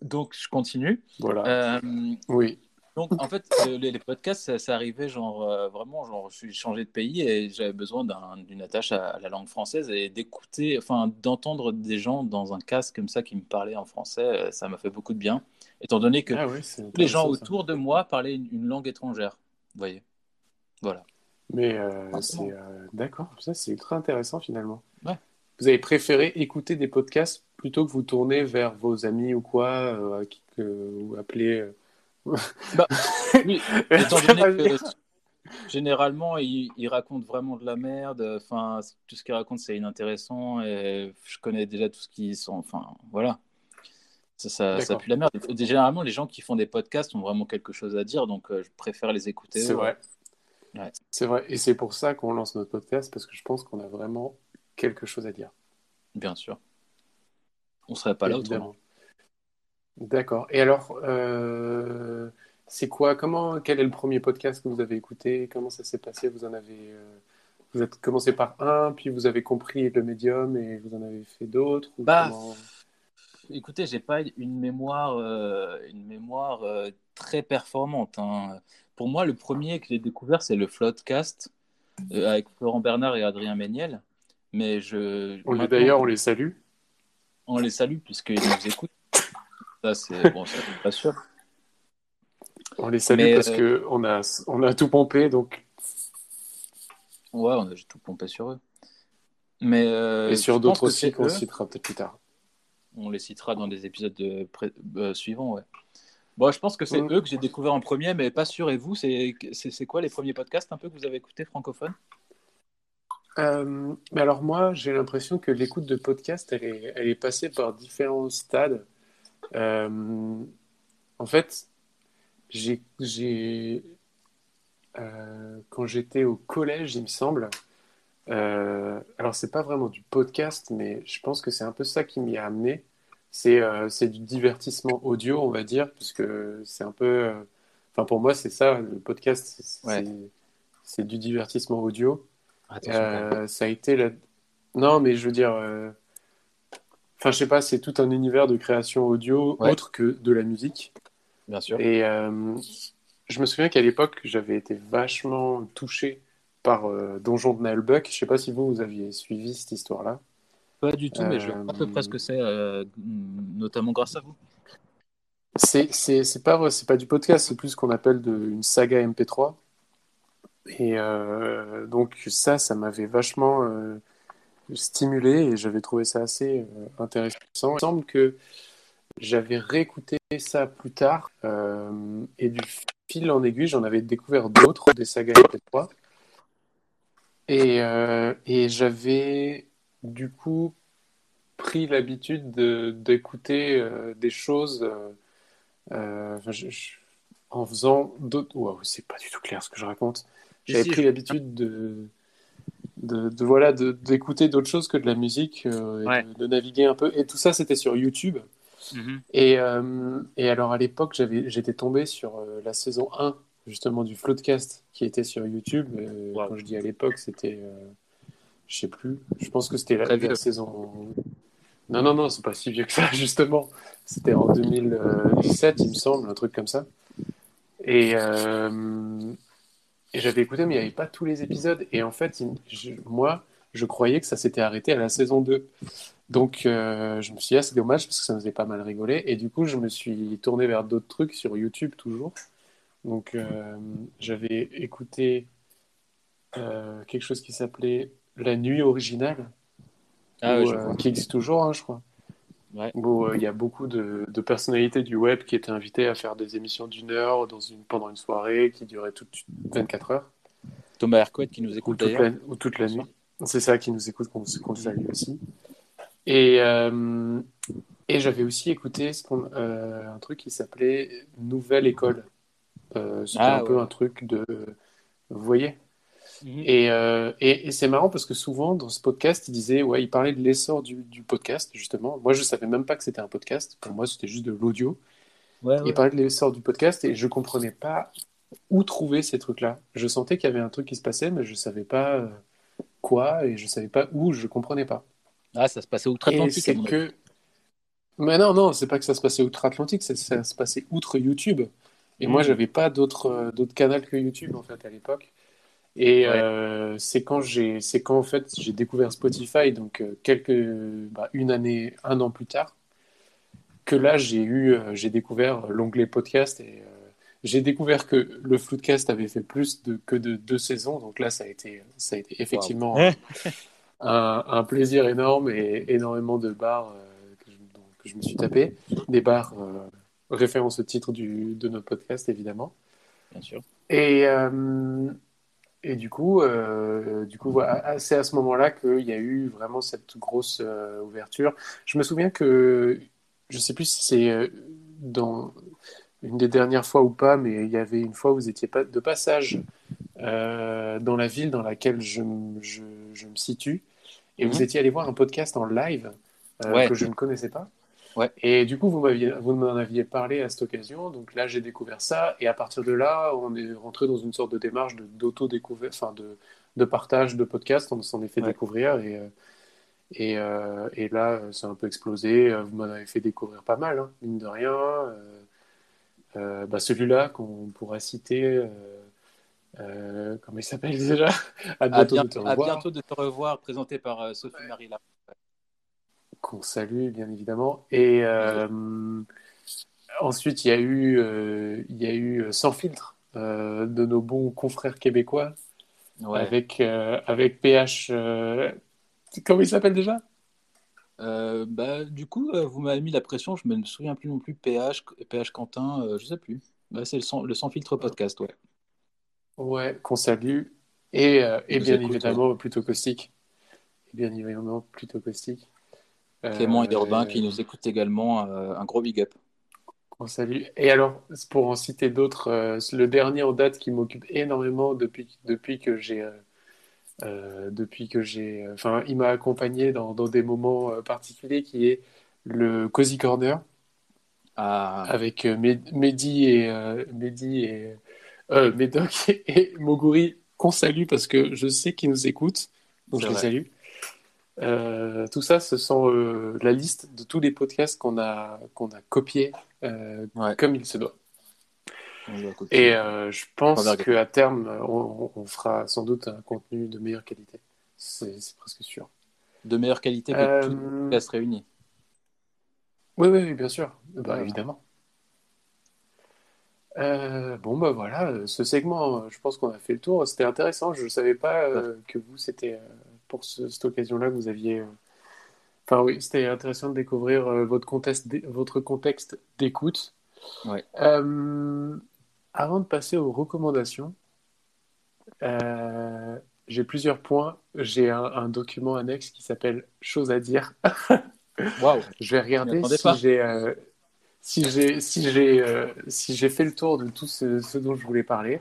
Donc je continue. Voilà. Euh, Oui. donc en fait, euh, les, les podcasts, ça, ça arrivait genre euh, vraiment, genre je suis changé de pays et j'avais besoin d'un- d'une attache à, à la langue française et d'écouter, enfin d'entendre des gens dans un casque comme ça qui me parlaient en français, ça m'a fait beaucoup de bien. Étant donné que Ah oui, les gens ça. autour de moi parlaient une, une langue étrangère. Vous voyez. Voilà. Mais euh, c'est d'accord, ça c'est ultra intéressant finalement. Ouais. Vous avez préféré écouter des podcasts plutôt que vous tourner vers vos amis ou quoi, euh, à qui que vous appelez. Oui, étant donné que généralement ils, ils racontent vraiment de la merde, enfin tout ce qu'ils racontent c'est inintéressant et je connais déjà tout ce qu'ils sont, enfin voilà, ça, ça, ça pue la merde. Généralement les gens qui font des podcasts ont vraiment quelque chose à dire donc euh, je préfère les écouter. C'est vrai. Ouais. C'est vrai. Et c'est pour ça qu'on lance notre podcast parce que je pense qu'on a vraiment quelque chose à dire. Bien sûr. On serait pas là Évidemment. autrement. D'accord. Et alors, euh, c'est quoi, comment, quel est le premier podcast que vous avez écouté? Comment ça s'est passé? Vous en avez, euh, vous êtes commencé par un, puis vous avez compris le médium et vous en avez fait d'autres? Bah, comment- Écoutez, j'ai pas une mémoire, euh, une mémoire très performante. hein. Pour moi, le premier que j'ai découvert, c'est le Floodcast avec Florent Bernard et Adrien Méniel. Mais je, On les, d'ailleurs, on les salue. On les salue puisqu'ils nous écoutent. Ça, c'est bon, ça, c'est pas sûr. On les salue Mais, parce euh, que on a, on a tout pompé, donc, Ouais, on a j'ai tout pompé sur eux. Mais euh, et sur d'autres aussi qu'on citera peut-être plus tard. On les citera dans des épisodes de pré- euh, suivants, ouais. Bon, je pense que c'est Mm. eux que j'ai découvert en premier, mais pas sûr. Et vous, c'est quoi les premiers podcasts un peu que vous avez écoutés francophones? Euh, mais alors moi, j'ai l'impression que l'écoute de podcast, elle est, elle est passée par différents stades. Euh, en fait, j'ai, j'ai, euh, quand j'étais au collège, il me semble, alors c'est pas vraiment du podcast, mais je pense que c'est un peu ça qui m'y a amené. C'est c'est du divertissement audio, on va dire, parce que c'est un peu, Enfin, pour moi, c'est ça, le podcast, c'est Ouais. c'est- c'est du divertissement audio. Euh, ça a été la... Non, mais je veux dire... euh, Enfin, je sais pas, c'est tout un univers de création audio Ouais. autre que de la musique. bien sûr. Et euh, je me souviens qu'à l'époque, j'avais été vachement touché par euh, Donjon de Naël Buck. Je sais pas si vous, vous aviez suivi cette histoire-là. Pas du tout, mais je vois à peu près ce que c'est, euh, notamment grâce à vous. C'est c'est c'est pas c'est pas du podcast, c'est plus ce qu'on appelle de, une saga MP3. Et euh, donc ça, ça m'avait vachement euh, stimulé et j'avais trouvé ça assez euh, intéressant. Il me semble que j'avais réécouté ça plus tard et du fil en aiguille, j'en avais découvert d'autres des sagas MP3. Et, euh, et j'avais du coup pris l'habitude de- d'écouter des choses en faisant d'autres. Waouh, c'est pas du tout clair ce que je raconte. J'avais pris l'habitude de, de, de, voilà d'écouter d'autres choses que de la musique, euh, et Ouais. de, de naviguer un peu. Et tout ça, c'était sur YouTube. Mhm. Et, euh, et alors à l'époque, j'étais tombé sur euh, la saison 1 justement du Floodcast qui était sur YouTube. Wow. Quand je dis à l'époque, c'était, je sais plus, je pense que c'était la, la saison. Non, non, non, c'est pas si vieux que ça, justement. C'était en 2017, il me semble, un truc comme ça. Et, euh, et j'avais écouté, mais il n'y avait pas tous les épisodes. Et en fait, il- je- moi, je croyais que ça s'était arrêté à la saison 2. Donc, euh, je me suis dit, ah, c'est dommage parce que ça me faisait pas mal rigoler. Et du coup, je me suis tourné vers d'autres trucs sur YouTube toujours. Donc, euh, j'avais écouté euh, quelque chose qui s'appelait La Nuit originale, Ah où, ouais, qui existe toujours, hein, je crois. Ouais. Où euh, il y a beaucoup de, de personnalités du web qui étaient invitées à faire des émissions d'une heure dans une, pendant une soirée qui durait toute 24 heures. Thomas Hercouet qui nous Ou écoute toute d'ailleurs. la, ou toute la nuit. C'est ça qui nous écoute, qu'on qu'on salue aussi. Et, euh, et j'avais aussi écouté ce euh, un truc qui s'appelait Nouvelle École. C'était Ah, un peu un truc de. Vous voyez? Mhm. Et, euh, et, et c'est marrant parce que souvent dans ce podcast, il disait, ouais, il parlait de l'essor du, du podcast, justement. Moi, je savais même pas que c'était un podcast. Pour moi, c'était juste de l'audio. Ouais, ouais. Il parlait de l'essor du podcast et je comprenais pas où trouver ces trucs-là. Je sentais qu'il y avait un truc qui se passait, mais je savais pas euh, quoi et je savais pas où, je comprenais pas. Ah, ça se passait outre-Atlantique. c'est que. Mais non, non, c'est pas que ça se passait outre-Atlantique, c'est ça se passait outre YouTube. Et moi, Mhm. j'avais pas d'autres euh, d'autres canaux que YouTube en fait à l'époque. Et Ouais. euh, c'est quand j'ai c'est quand en fait j'ai découvert Spotify donc euh, quelques bah, une année un an plus tard que là j'ai eu euh, j'ai découvert l'onglet podcast et euh, j'ai découvert que le Floodcast avait fait plus de, que de deux saisons donc là ça a été ça a été effectivement Wow. un, un plaisir énorme et énormément de bars euh, que, je, donc, que je me suis tapé. Des bars référence au titre du, de notre podcast, évidemment. Bien sûr. Et, et du coup, euh, du coup voilà, c'est à ce moment-là qu'il y a eu vraiment cette grosse euh, ouverture. Je me souviens que, je sais plus si c'est euh, dans une des dernières fois ou pas, mais il y avait une fois où vous étiez de passage euh, dans la ville dans laquelle je, m- je, je me situe, et vous Mhm. étiez allé voir un podcast en live Ouais. que je ne connaissais pas. Ouais. Et du coup, vous m'aviez, vous m'en aviez parlé à cette occasion, donc là j'ai découvert ça, et à partir de là, on est rentré dans une sorte de démarche de, d'auto-découverte, enfin de, de partage de podcasts, on s'en est fait Ouais. découvrir, et, euh, et, euh, et là, ça a un peu explosé, Euh, vous m'en avez fait découvrir pas mal, hein, mine de rien. Euh, euh, bah, celui-là qu'on pourra citer, comment il s'appelle déjà? À À bientôt de te bientôt, à revoir. bientôt de te revoir, présenté par euh, Sophie Marie Lapin. Qu'on salue bien évidemment. Et euh, ensuite, il y a eu, euh, il y a eu euh, Sans filtre de nos bons confrères québécois Ouais. avec, avec PH. comment il s'appelle déjà? Euh, bah, du coup, euh, vous m'avez mis la pression, je me souviens plus non plus. PH, PH Quentin, euh, je sais plus. Bah, c'est le sans, le sans filtre podcast, ouais. Ouais, qu'on salue. Et, et bien écoute, évidemment, plutôt caustique. Et bien évidemment, plutôt caustique. Clément et Euh, Urbain qui nous écoutent également, euh, un gros big up. On salue. Et alors, pour en citer d'autres, euh, le dernier en date qui m'occupe énormément depuis, depuis que j'ai, euh, euh, depuis que j'ai, euh, enfin, il m'a accompagné dans, dans des moments euh, particuliers, qui est le Cozy Corner. Ah, avec euh, Mehdi et euh, Mehdi et euh, Médoc et Moguri qu'on salue parce que je sais qu'ils nous écoutent, donc je les salue. Euh, tout ça, ce sont euh, la liste de tous les podcasts qu'on a qu'on a copiés euh, Ouais. comme il se doit. Et je pense qu'à terme, on, on fera sans doute un contenu de meilleure qualité. C'est presque sûr. De meilleure qualité que tous les podcasts réunis. Oui, oui, oui, bien sûr. Bah, évidemment. Euh, bon, bah voilà, ce segment, je pense qu'on a fait le tour. C'était intéressant. Je ne savais pas euh, que vous, c'était euh, pour ce- cette occasion-là que vous aviez. euh, Enfin, oui, c'était intéressant de découvrir euh, votre contexte, d'é- votre contexte d'écoute. Ouais. Euh, avant de passer aux recommandations, euh, j'ai plusieurs points. J'ai un, un document annexe qui s'appelle Choses à dire. Waouh. Je vais regarder si j'ai euh, si j'ai si j'ai si j'ai fait le tour de tout ce, ce dont je voulais parler.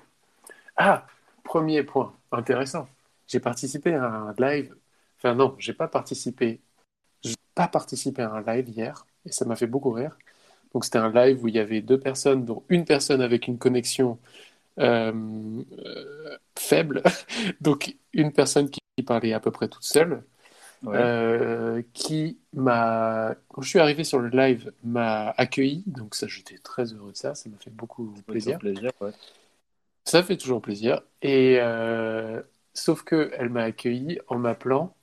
Ah, premier point intéressant. J'ai participé à un live. Enfin non, j'ai pas participé. J'ai pas participé à un live hier et ça m'a fait beaucoup rire. Donc c'était un live où il y avait deux personnes, dont une personne avec une connexion euh, euh, faible, donc une personne qui parlait à peu près toute seule Ouais. euh, qui m'a, quand je suis arrivé sur le live, m'a accueilli. Donc ça, j'étais très heureux de ça. Ça m'a fait beaucoup plaisir. plaisir ouais. Ça fait toujours plaisir. Et euh, sauf que elle m'a accueilli en m'appelant,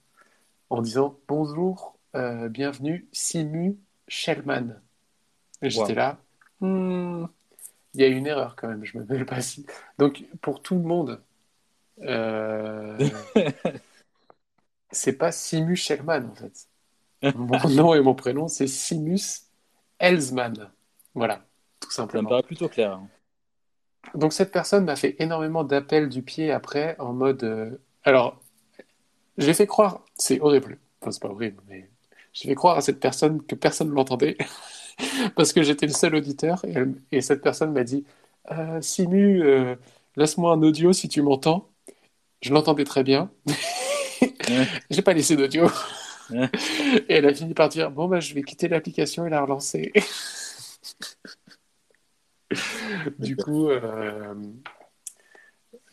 en disant bonjour, euh, bienvenue, Simu Shellman. Et j'étais Wow. là. Hmm, il y a une erreur quand même. Je m'appelle pas si. Donc pour tout le monde. euh, c'est pas Simus Shellman en fait. Mon nom et mon prénom, c'est Simus Elsman. Voilà, tout Ça me simplement. paraît plutôt clair. hein. Donc cette personne m'a fait énormément d'appels du pied après en mode. euh, Alors, j'ai fait croire, c'est horrible. Enfin, c'est pas horrible, mais j'ai fait croire à cette personne que personne ne l'entendait parce que j'étais le seul auditeur et, elle- et cette personne m'a dit Euh, Simu, euh, laisse-moi un audio si tu m'entends. Je l'entendais très bien. J'ai pas laissé d'audio. Et elle a fini par dire Bon, bah, je vais quitter l'application et la relancer. du coup, euh,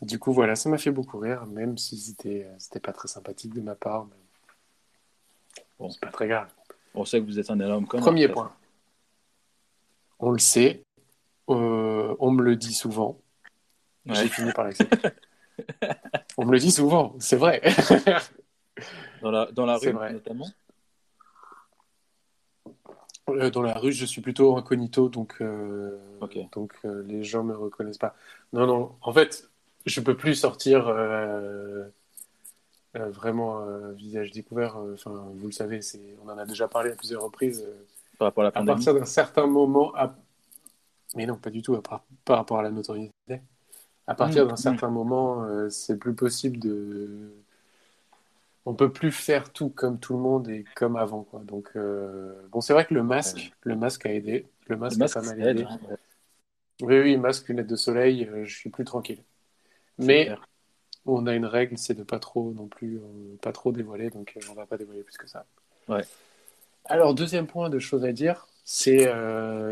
du coup, voilà, ça m'a fait beaucoup rire, même si c'était c'était pas très sympathique de ma part. Mais... Bon, c'est pas très grave. On sait que vous êtes un énorme connard. Premier point. On le sait, euh, on me le dit souvent. Ouais. J'ai fini par l'accepter. on me le dit souvent, c'est vrai. Dans la, dans la rue, notamment. Euh, Dans la rue, je suis plutôt incognito, donc, euh, donc euh, les gens me reconnaissent pas. Non, non, en fait, je peux plus sortir euh, euh, vraiment euh, visage découvert. Enfin, vous le savez, c'est, on en a déjà parlé à plusieurs reprises. Par rapport à la à pandémie. partir d'un certain moment, à- mais non, pas du tout, à par, par rapport à la notoriété. À partir Mmh, d'un mmh. certain moment, euh, c'est plus possible de. On peut plus faire tout comme tout le monde et comme avant, quoi. Donc, euh, bon, c'est vrai que le masque, le masque a aidé. Le masque, Le masque, a pas mal aide, aidé. Oui, oui, masque, lunettes de soleil, euh, je suis plus tranquille. Mais clair. on a une règle, c'est de pas trop non plus, euh, pas trop dévoiler, donc on va pas dévoiler plus que ça. Ouais. Alors, deuxième point de choses à dire, c'est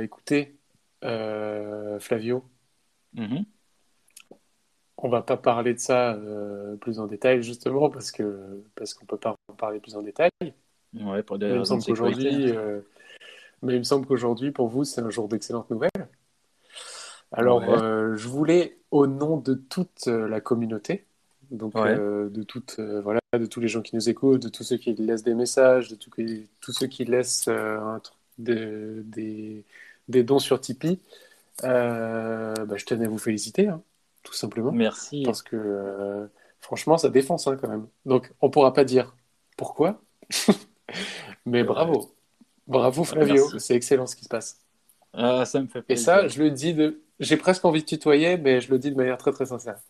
écoutez, Flavio, Mhm. On va pas parler de ça euh, plus en détail justement parce que parce qu'on peut pas en parler plus en détail. Ouais, pour des Mais il me semble qu'aujourd'hui, euh, mais il me semble qu'aujourd'hui pour vous c'est un jour d'excellentes nouvelles. Alors, Ouais. euh, je voulais, au nom de toute la communauté, donc Ouais. de toutes, voilà, de tous les gens qui nous écoutent, de tous ceux qui laissent des messages, de tous, ceux qui laissent un truc de- des, des dons sur Tipeee, bah, je tenais à vous féliciter, hein, tout simplement, Merci. parce que euh, franchement, ça défonce hein, quand même. Donc, on pourra pas dire pourquoi, mais bravo, bravo Flavio, c'est excellent ce qui se passe. Ah, ça me fait Et plaisir. ça, je le dis de. J'ai presque envie de tutoyer, mais je le dis de manière très très sincère.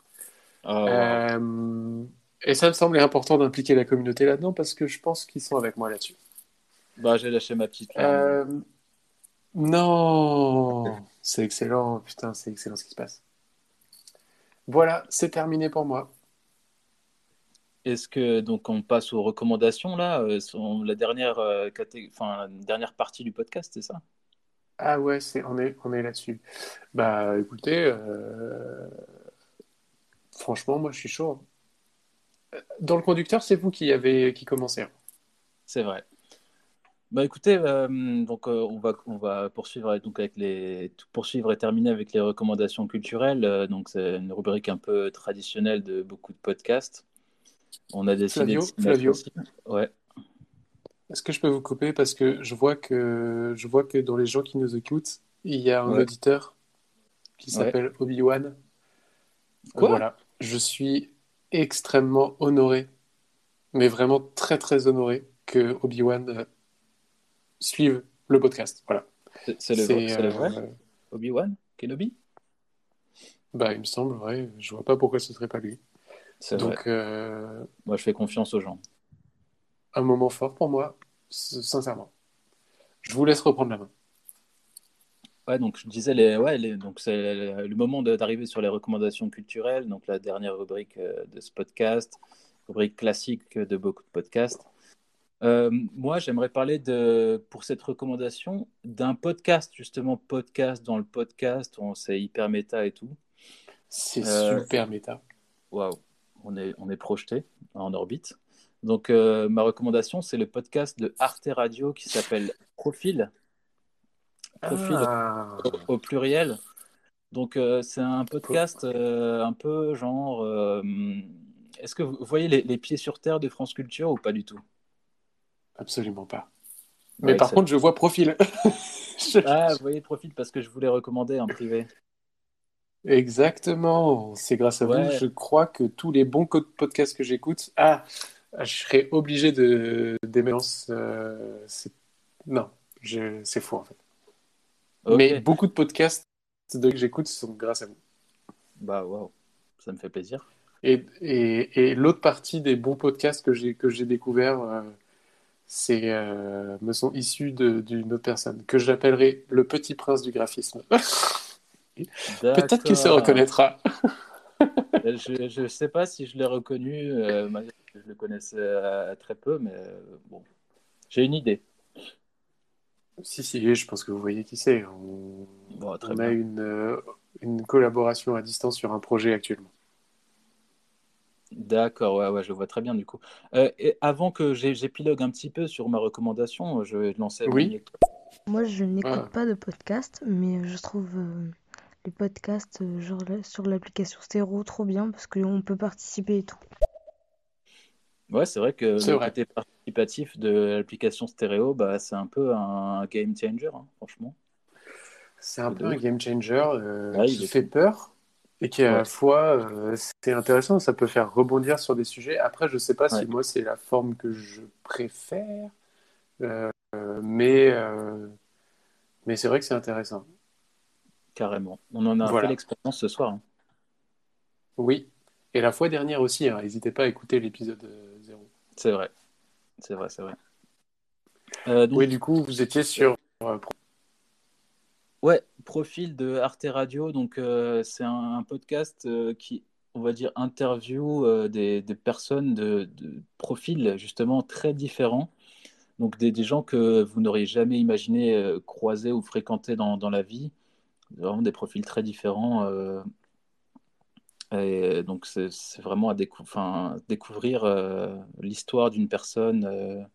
Ah. Euh, Et ça me semblait important d'impliquer la communauté là-dedans parce que je pense qu'ils sont avec moi là-dessus. Bah, j'ai lâché ma petite. Euh, Non, c'est excellent, putain, c'est excellent ce qui se passe. Voilà, c'est terminé pour moi. Est-ce que donc on passe aux recommandations là, euh, sur la dernière, euh, enfin, la dernière partie du podcast, c'est ça? Ah ouais, c'est, on est, on est là-dessus. Bah écoutez, euh, franchement, moi je suis chaud. Dans le conducteur, c'est vous qui avez qui commencez. C'est vrai. Bah écoutez, euh, donc euh, on va on va poursuivre donc avec les poursuivre et terminer avec les recommandations culturelles. Euh, donc c'est une rubrique un peu traditionnelle de beaucoup de podcasts. On a décidé Flavio, de Flavio. Ouais, est-ce que je peux vous couper? Parce que je vois que je vois que dans les gens qui nous écoutent, il y a un ouais, auditeur qui ouais. s'appelle Obi-Wan. Quoi? Voilà, je suis extrêmement honoré, mais vraiment très très honoré que Obi-Wan euh, suive le podcast. Voilà, C'est le vrai, vrai? euh, Obi-Wan? Kenobi? bah il me semble, ouais, je vois pas pourquoi ce serait pas lui. Vrai. Donc euh, Moi, je fais confiance aux gens. un moment fort pour moi, sincèrement. Je vous laisse reprendre la main. Ouais, donc je disais les, ouais, les- donc c'est le moment d'arriver sur les recommandations culturelles, donc la dernière rubrique euh, de ce podcast, rubrique classique de beaucoup de podcasts. Euh, moi, j'aimerais parler de, pour cette recommandation d'un podcast, justement, podcast dans le podcast, on c'est hyper méta et tout. C'est Euh, super méta. Waouh, on est, on est projeté en orbite. Donc, euh, ma recommandation, c'est le podcast de Arte Radio qui s'appelle Profil, Profil Ah, au, au pluriel. Donc, c'est un podcast un peu genre. est-ce que vous voyez les, les pieds sur terre de France Culture ou pas du tout? Absolument pas. Mais par contre, je vois profil. Je- Ah, vous voyez Profil parce que je voulais recommander en privé. Exactement. C'est grâce à vous, je crois que tous les bons podcasts que j'écoute, ah, je serais obligé de d'aimer. Euh, non, je... c'est faux en fait. Mais beaucoup de podcasts de- que j'écoute sont grâce à vous. Bah, waouh, ça me fait plaisir. Et, et, et l'autre partie des bons podcasts que j'ai que j'ai découvert, euh, c'est euh, me sont issus d'une autre personne que j'appellerai le petit prince du graphisme. Peut-être qu'il se reconnaîtra. Euh, Je je sais pas si je l'ai reconnu. euh, je le connaissais euh, très peu, mais bon, j'ai une idée. Si, si, je pense que vous voyez qui c'est. On, Bon, très on a une collaboration à distance sur un projet actuellement. D'accord, ouais, ouais, je vois très bien du coup. Euh, et avant que j'épilogue un petit peu sur ma recommandation, je vais lancer Oui. Moi, je n'écoute Ah, pas de podcast, mais je trouve euh, les podcasts euh, genre là, sur l'application Stéro trop bien parce qu'on peut participer et tout. Ouais, c'est vrai que le vrai. côté participatif de l'application stéréo, bah, c'est un peu un game changer, hein, franchement. C'est un peu un game changer euh, Ouais, qui fait peur et qui à la fois euh, c'est intéressant, ça peut faire rebondir sur des sujets. Après, je sais pas si moi c'est la forme que je préfère, euh, mais euh, mais c'est vrai que c'est intéressant. carrément. On en a fait Voilà. l'expérience ce soir. hein. Oui. Et la fois dernière aussi, hein, n'hésitez pas à écouter l'épisode euh, 0. C'est vrai, c'est vrai, c'est vrai. Euh, Oui, du coup, vous étiez sur Ouais, profil de Arte Radio. Donc, euh, c'est un, podcast euh, qui, on va dire, interview euh, des, personnes de, profils justement très différents. Donc, des, gens que vous n'auriez jamais imaginé croiser ou fréquenter dans, dans la vie. Vraiment des profils très différents. et donc, c'est vraiment à découvrir l'histoire d'une personne,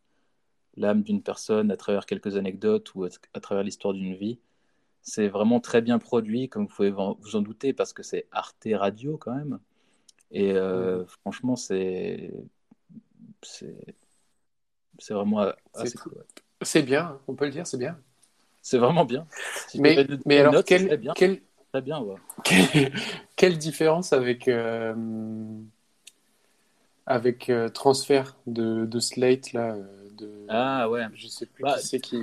l'âme d'une personne à travers quelques anecdotes ou à travers l'histoire d'une vie. C'est vraiment très bien produit, comme vous pouvez vous en douter, parce que c'est Arte Radio quand même. Et euh, franchement, c'est c'est vraiment C'est assez cool. ouais. c'est bien, on peut le dire, c'est bien. C'est vraiment bien. Si Mais mais alors note, serait quelle bien, quelle très bien. ouais. quelle, quelle différence avec euh, avec euh, transfert de, de Slate là de Ah ouais. je sais plus Bah, qui c'est qui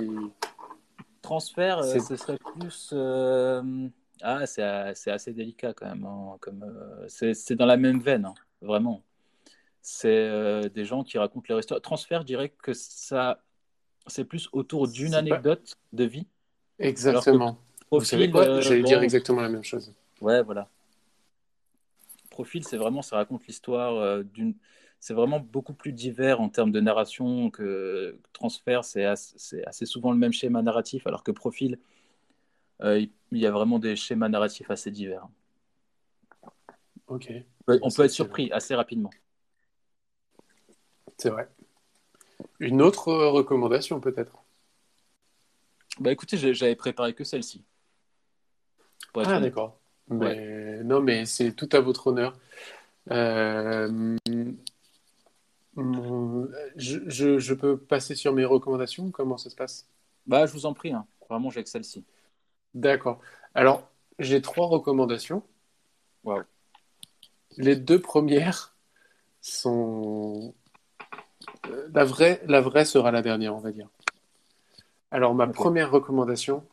transfert, euh, ce serait plus. euh, Ah, c'est c'est assez délicat quand même. hein, comme, euh, c'est c'est dans la même veine, hein, vraiment. C'est euh, des gens qui racontent leur histoire. Transfert, je dirais que ça, c'est plus autour d'une pas anecdote de vie. Exactement. Vous savez profil, quoi? euh, J'allais dire exactement la même chose. ouais, voilà. Profil, c'est vraiment, ça raconte l'histoire d'une. C'est vraiment beaucoup plus divers en termes de narration que transfert. C'est assez, souvent le même schéma narratif, alors que profil, euh, il y a vraiment des schémas narratifs assez divers. Ok, On peut être surpris assez rapidement. c'est vrai. Une autre euh, recommandation peut-être? Bah écoutez, j'avais préparé que celle-ci. Ah d'accord. Non, mais c'est tout à votre honneur. Euh, je, je- je peux passer sur mes recommandations? Comment ça se passe? Bah je vous en prie, hein. vraiment j'ai que celle-ci. D'accord. Alors, j'ai trois recommandations. Waouh. Les deux premières sont... euh, La vraie, la vraie sera la dernière, on va dire. Alors, ma première recommandation,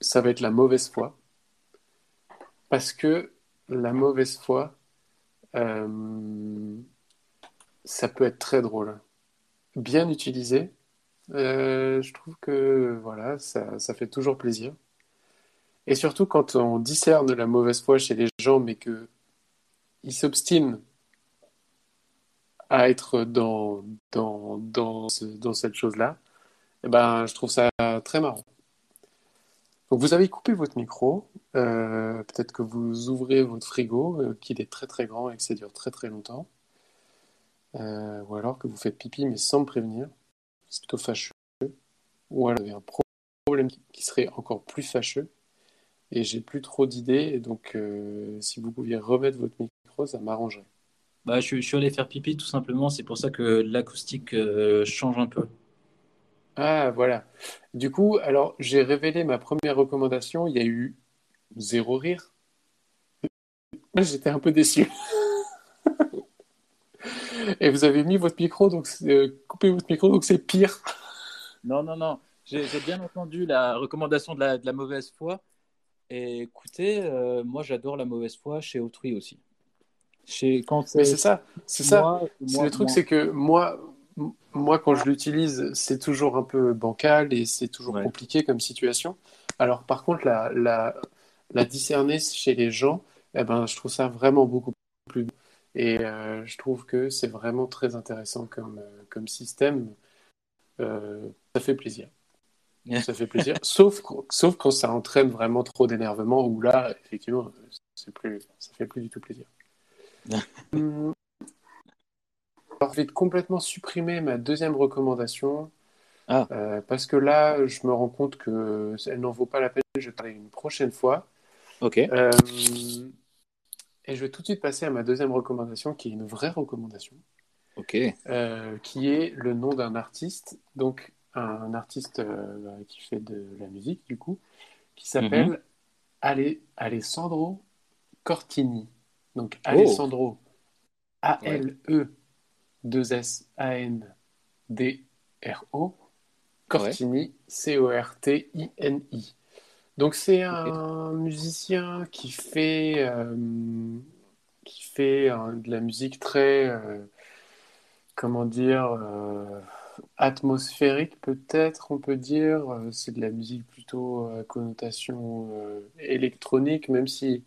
ça va être la mauvaise foi. Parce que la mauvaise foi, euh, ça peut être très drôle. Bien utilisé, euh, je trouve que voilà, ça, fait toujours plaisir. Et surtout quand on discerne la mauvaise foi chez les gens, mais que ils s'obstinent à être dans, dans, dans cette chose-là, eh ben, je trouve ça très marrant. Donc vous avez coupé votre micro, euh, peut-être que vous ouvrez votre frigo, euh, qu'il est très très grand et que ça dure très très longtemps, Euh, ou alors que vous faites pipi mais sans me prévenir, c'est plutôt fâcheux, ou alors vous avez un problème qui serait encore plus fâcheux, et j'ai plus trop d'idées, et donc euh, si vous pouviez remettre votre micro, ça m'arrangerait. Bah, je, suis- je suis allé faire pipi tout simplement, c'est pour ça que l'acoustique euh, change un peu. Ah, voilà. Du coup, alors j'ai révélé ma première recommandation, il y a eu zéro rire. J'étais un peu déçu. Et vous avez mis votre micro, donc euh, coupé votre micro, donc c'est pire. Non, non, non, j'ai bien entendu la recommandation de la, de la mauvaise foi. Et écoutez, euh, moi j'adore la mauvaise foi chez autrui aussi. Chez, quand Mais c'est ça, c'est ça. moi, le truc, c'est que moi, moi, quand je l'utilise, c'est toujours un peu bancal et c'est toujours Ouais. compliqué comme situation. Alors, par contre, la, la, la discerner chez les gens, eh ben, je trouve ça vraiment beaucoup plus. Et euh, je trouve que c'est vraiment très intéressant comme, euh, comme système. Euh, ça fait plaisir. Ça fait plaisir. Sauf, qu- sauf quand ça entraîne vraiment trop d'énervement, où là, effectivement, c'est plus, ça fait plus du tout plaisir. Hum, alors, je vais complètement supprimer ma deuxième recommandation Ah. euh, parce que là, je me rends compte que elle n'en vaut pas la peine. Je vais parler une prochaine fois. Ok. Euh, et je vais tout de suite passer à ma deuxième recommandation, qui est une vraie recommandation, Ok. euh, qui est le nom d'un artiste. Donc, un artiste euh, qui fait de la musique, du coup, qui s'appelle Ale- Alessandro Cortini. Donc, Alessandro, A-L-E-2-S-A-N-D-R-O, Cortini, C-O-R-T-I-N-I. Donc, c'est un musicien qui fait, euh, qui fait euh, de la musique très, euh, comment dire, euh, atmosphérique peut-être, on peut dire. C'est de la musique plutôt à connotation électronique, même si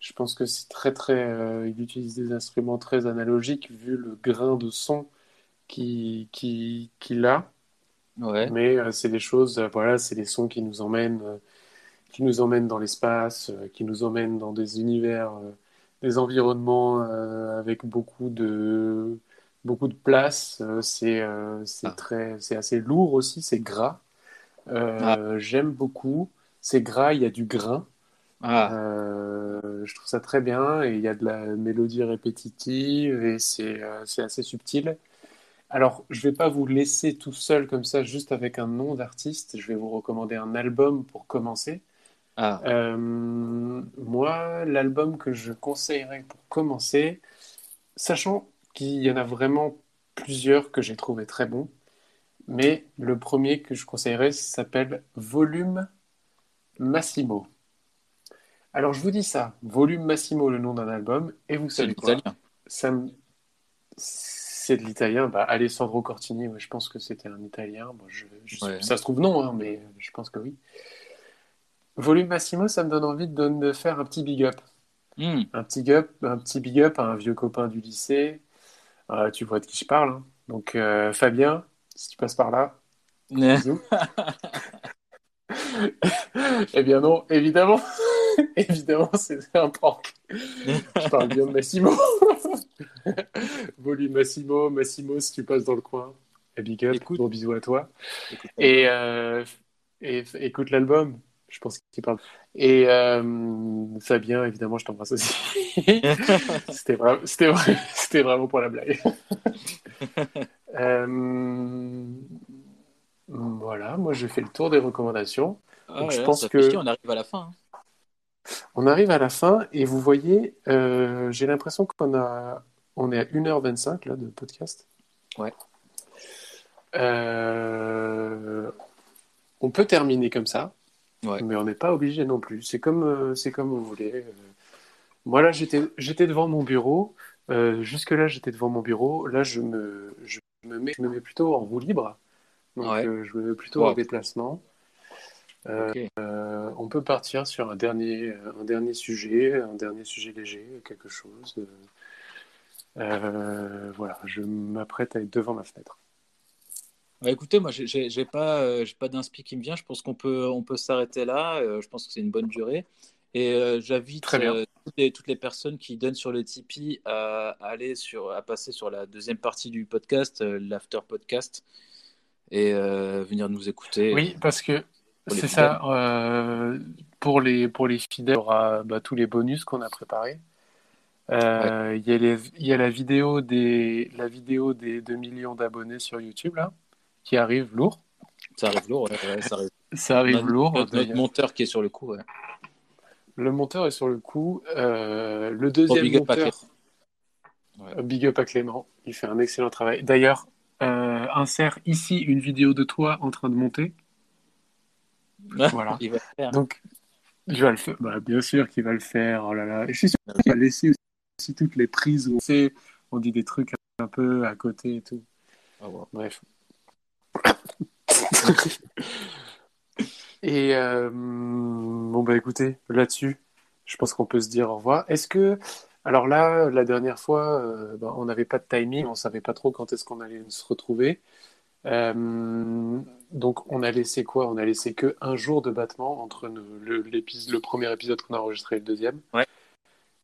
je pense que c'est très très. il utilise des instruments très analogiques vu le grain de son qui, qui, qu'il a. Ouais. Mais c'est des choses, voilà, c'est des sons qui nous emmènent, qui nous emmènent dans l'espace, euh, qui nous emmènent dans des univers, euh, des environnements euh, avec beaucoup de, beaucoup de place. C'est Ah. très, c'est assez lourd aussi, c'est gras. Euh, J'aime beaucoup. C'est gras, il y a du grain. Ah, Euh, je trouve ça très bien et il y a de la mélodie répétitive et c'est euh, assez subtil. Alors, je vais pas vous laisser tout seul comme ça, juste avec un nom d'artiste. Je vais vous recommander un album pour commencer. Ah. Euh, moi, l'album que je conseillerais pour commencer, sachant qu'il y en a vraiment plusieurs que j'ai trouvé très bons, mais le premier que je conseillerais s'appelle Volume Massimo. Alors, je vous dis ça, Volume Massimo, le nom d'un album, et vous savez quoi? Ça me- C'est de l'italien. Bah, Alessandro Cortini, ouais, je pense que c'était un italien. Bon, je... je- Ouais. Ça se trouve non, hein, mais je pense que oui. Volume Massimo, ça me donne envie de, faire un petit big up. Hmm. Un petit, up, un petit big up à un vieux copain du lycée. Euh, tu vois de qui je parle. hein. Donc, euh, Fabien, si tu passes par là, bisous. Eh bien non, évidemment. évidemment, c'est un prank. Je parle bien de Massimo. Volume Massimo, Massimo, si tu passes dans le coin. Et big up, Écoute. gros bisous à toi. Écoute, Et, euh, et écoute l'album, je pense qu'il parle. Et euh, Fabien, évidemment, je t'embrasse aussi. c'était vra- c'était vraiment pour la blague. Euh, voilà, moi j'ai fait le tour des recommandations. Ah Donc, je pense que- chier, on arrive à la fin. hein. On arrive à la fin et vous voyez, euh, j'ai l'impression qu'on a, on est à 1h25 là, de podcast. Ouais. On peut terminer comme ça, Ouais. mais on n'est pas obligé non plus. C'est comme, euh, c'est comme vous voulez. Euh, Moi là, j'étais, j'étais devant mon bureau. Euh, jusque-là, j'étais devant mon bureau. Là, je me, je me mets, je me mets plutôt en roue libre. Donc, Ouais. euh, je me mets plutôt en déplacement. On peut partir sur un dernier, un dernier sujet, un dernier sujet léger, quelque chose. voilà, je m'apprête à être devant ma fenêtre. Bah, écoutez, moi, j'ai- j'ai pas, euh, j'ai pas d'inspi qui me vient. Je pense qu'on peut, on peut s'arrêter là. Euh, je pense que c'est une bonne durée. Et euh, j'invite euh, toutes, les, toutes les personnes qui donnent sur le Tipeee à, aller sur, à passer sur la deuxième partie du podcast, l'after podcast, et venir nous écouter. Oui, parce que c'est ça. pour les pour les fidèles, il y aura bah, tous les bonus qu'on a préparés. Il y a les, il y a la vidéo des la vidéo des 2 millions d'abonnés sur YouTube là, qui arrive lourd. Ça arrive lourd. ouais, ouais, ça arrive. Ça arrive Notre- lourd. Notre, notre monteur qui est sur le coup. Ouais. Le monteur est sur le coup. Euh, le deuxième big up à monteur. Clément. Big up à Clément, il fait un excellent travail. D'ailleurs, euh, insère ici une vidéo de toi en train de monter. Voilà. Il va le faire. Donc, il va le faire. Bah, bien sûr qu'il va le faire. Oh là là. Et je suis sûr qu'il va laisser aussi toutes les prises où on fait, on dit des trucs un peu à côté et tout. Ah, ouais. Bref. et euh, bon, bah écoutez, là-dessus, je pense qu'on peut se dire au revoir. Est-ce que. Alors là, la dernière fois, euh, bah, on n'avait pas de timing, on savait pas trop quand est-ce qu'on allait se retrouver. Euh, donc on a laissé quoi? On a laissé que un jour de battement entre le, le, le premier épisode qu'on a enregistré et le deuxième. Ouais.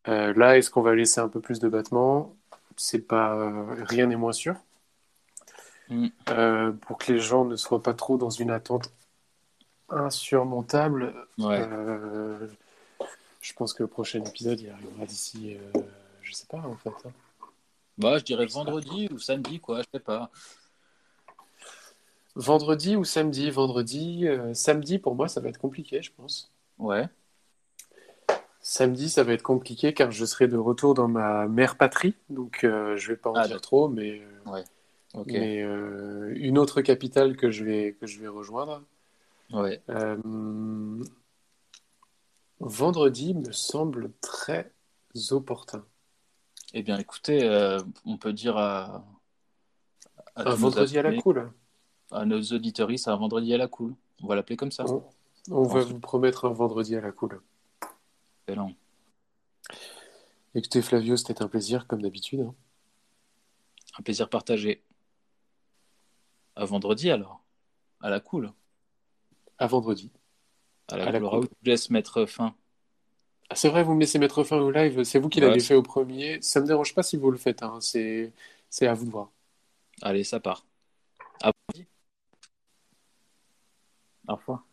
Euh, là, est-ce qu'on va laisser un peu plus de battement? C'est pas, rien n'est moins sûr. Mm. Euh, pour que les gens ne soient pas trop dans une attente insurmontable, Ouais. euh, je pense que le prochain épisode il arrivera d'ici, euh, je sais pas en fait. hein. Bah, je dirais vendredi ou samedi, quoi. Je sais pas. Vendredi ou samedi? Vendredi, euh, samedi pour moi ça va être compliqué, je pense. Ouais. Samedi, ça va être compliqué car je serai de retour dans ma mère patrie, donc euh, je vais pas en Ah, dire trop, mais, euh, Mais euh, une autre capitale que je vais, que je vais rejoindre. Ouais. Euh, vendredi me semble très opportun. Eh bien, écoutez, euh, on peut dire à, à Un tous nos vendredi à la cool. à nos auditeurs, c'est un vendredi à la cool. On va l'appeler comme ça. On, on va vous promettre un vendredi à la cool. Excellent. Écoutez, Flavio, c'était un plaisir, comme d'habitude. hein. Un plaisir partagé. À vendredi alors. À la cool. À vendredi. À la À la cool. je laisse mettre fin. Ah, c'est vrai, vous me laissez mettre fin au live. C'est vous qui Ouais. l'avez fait au premier. Ça me dérange pas si vous le faites. hein. C'est, c'est à vous de voir. Allez, ça part. À vendredi. Au revoir.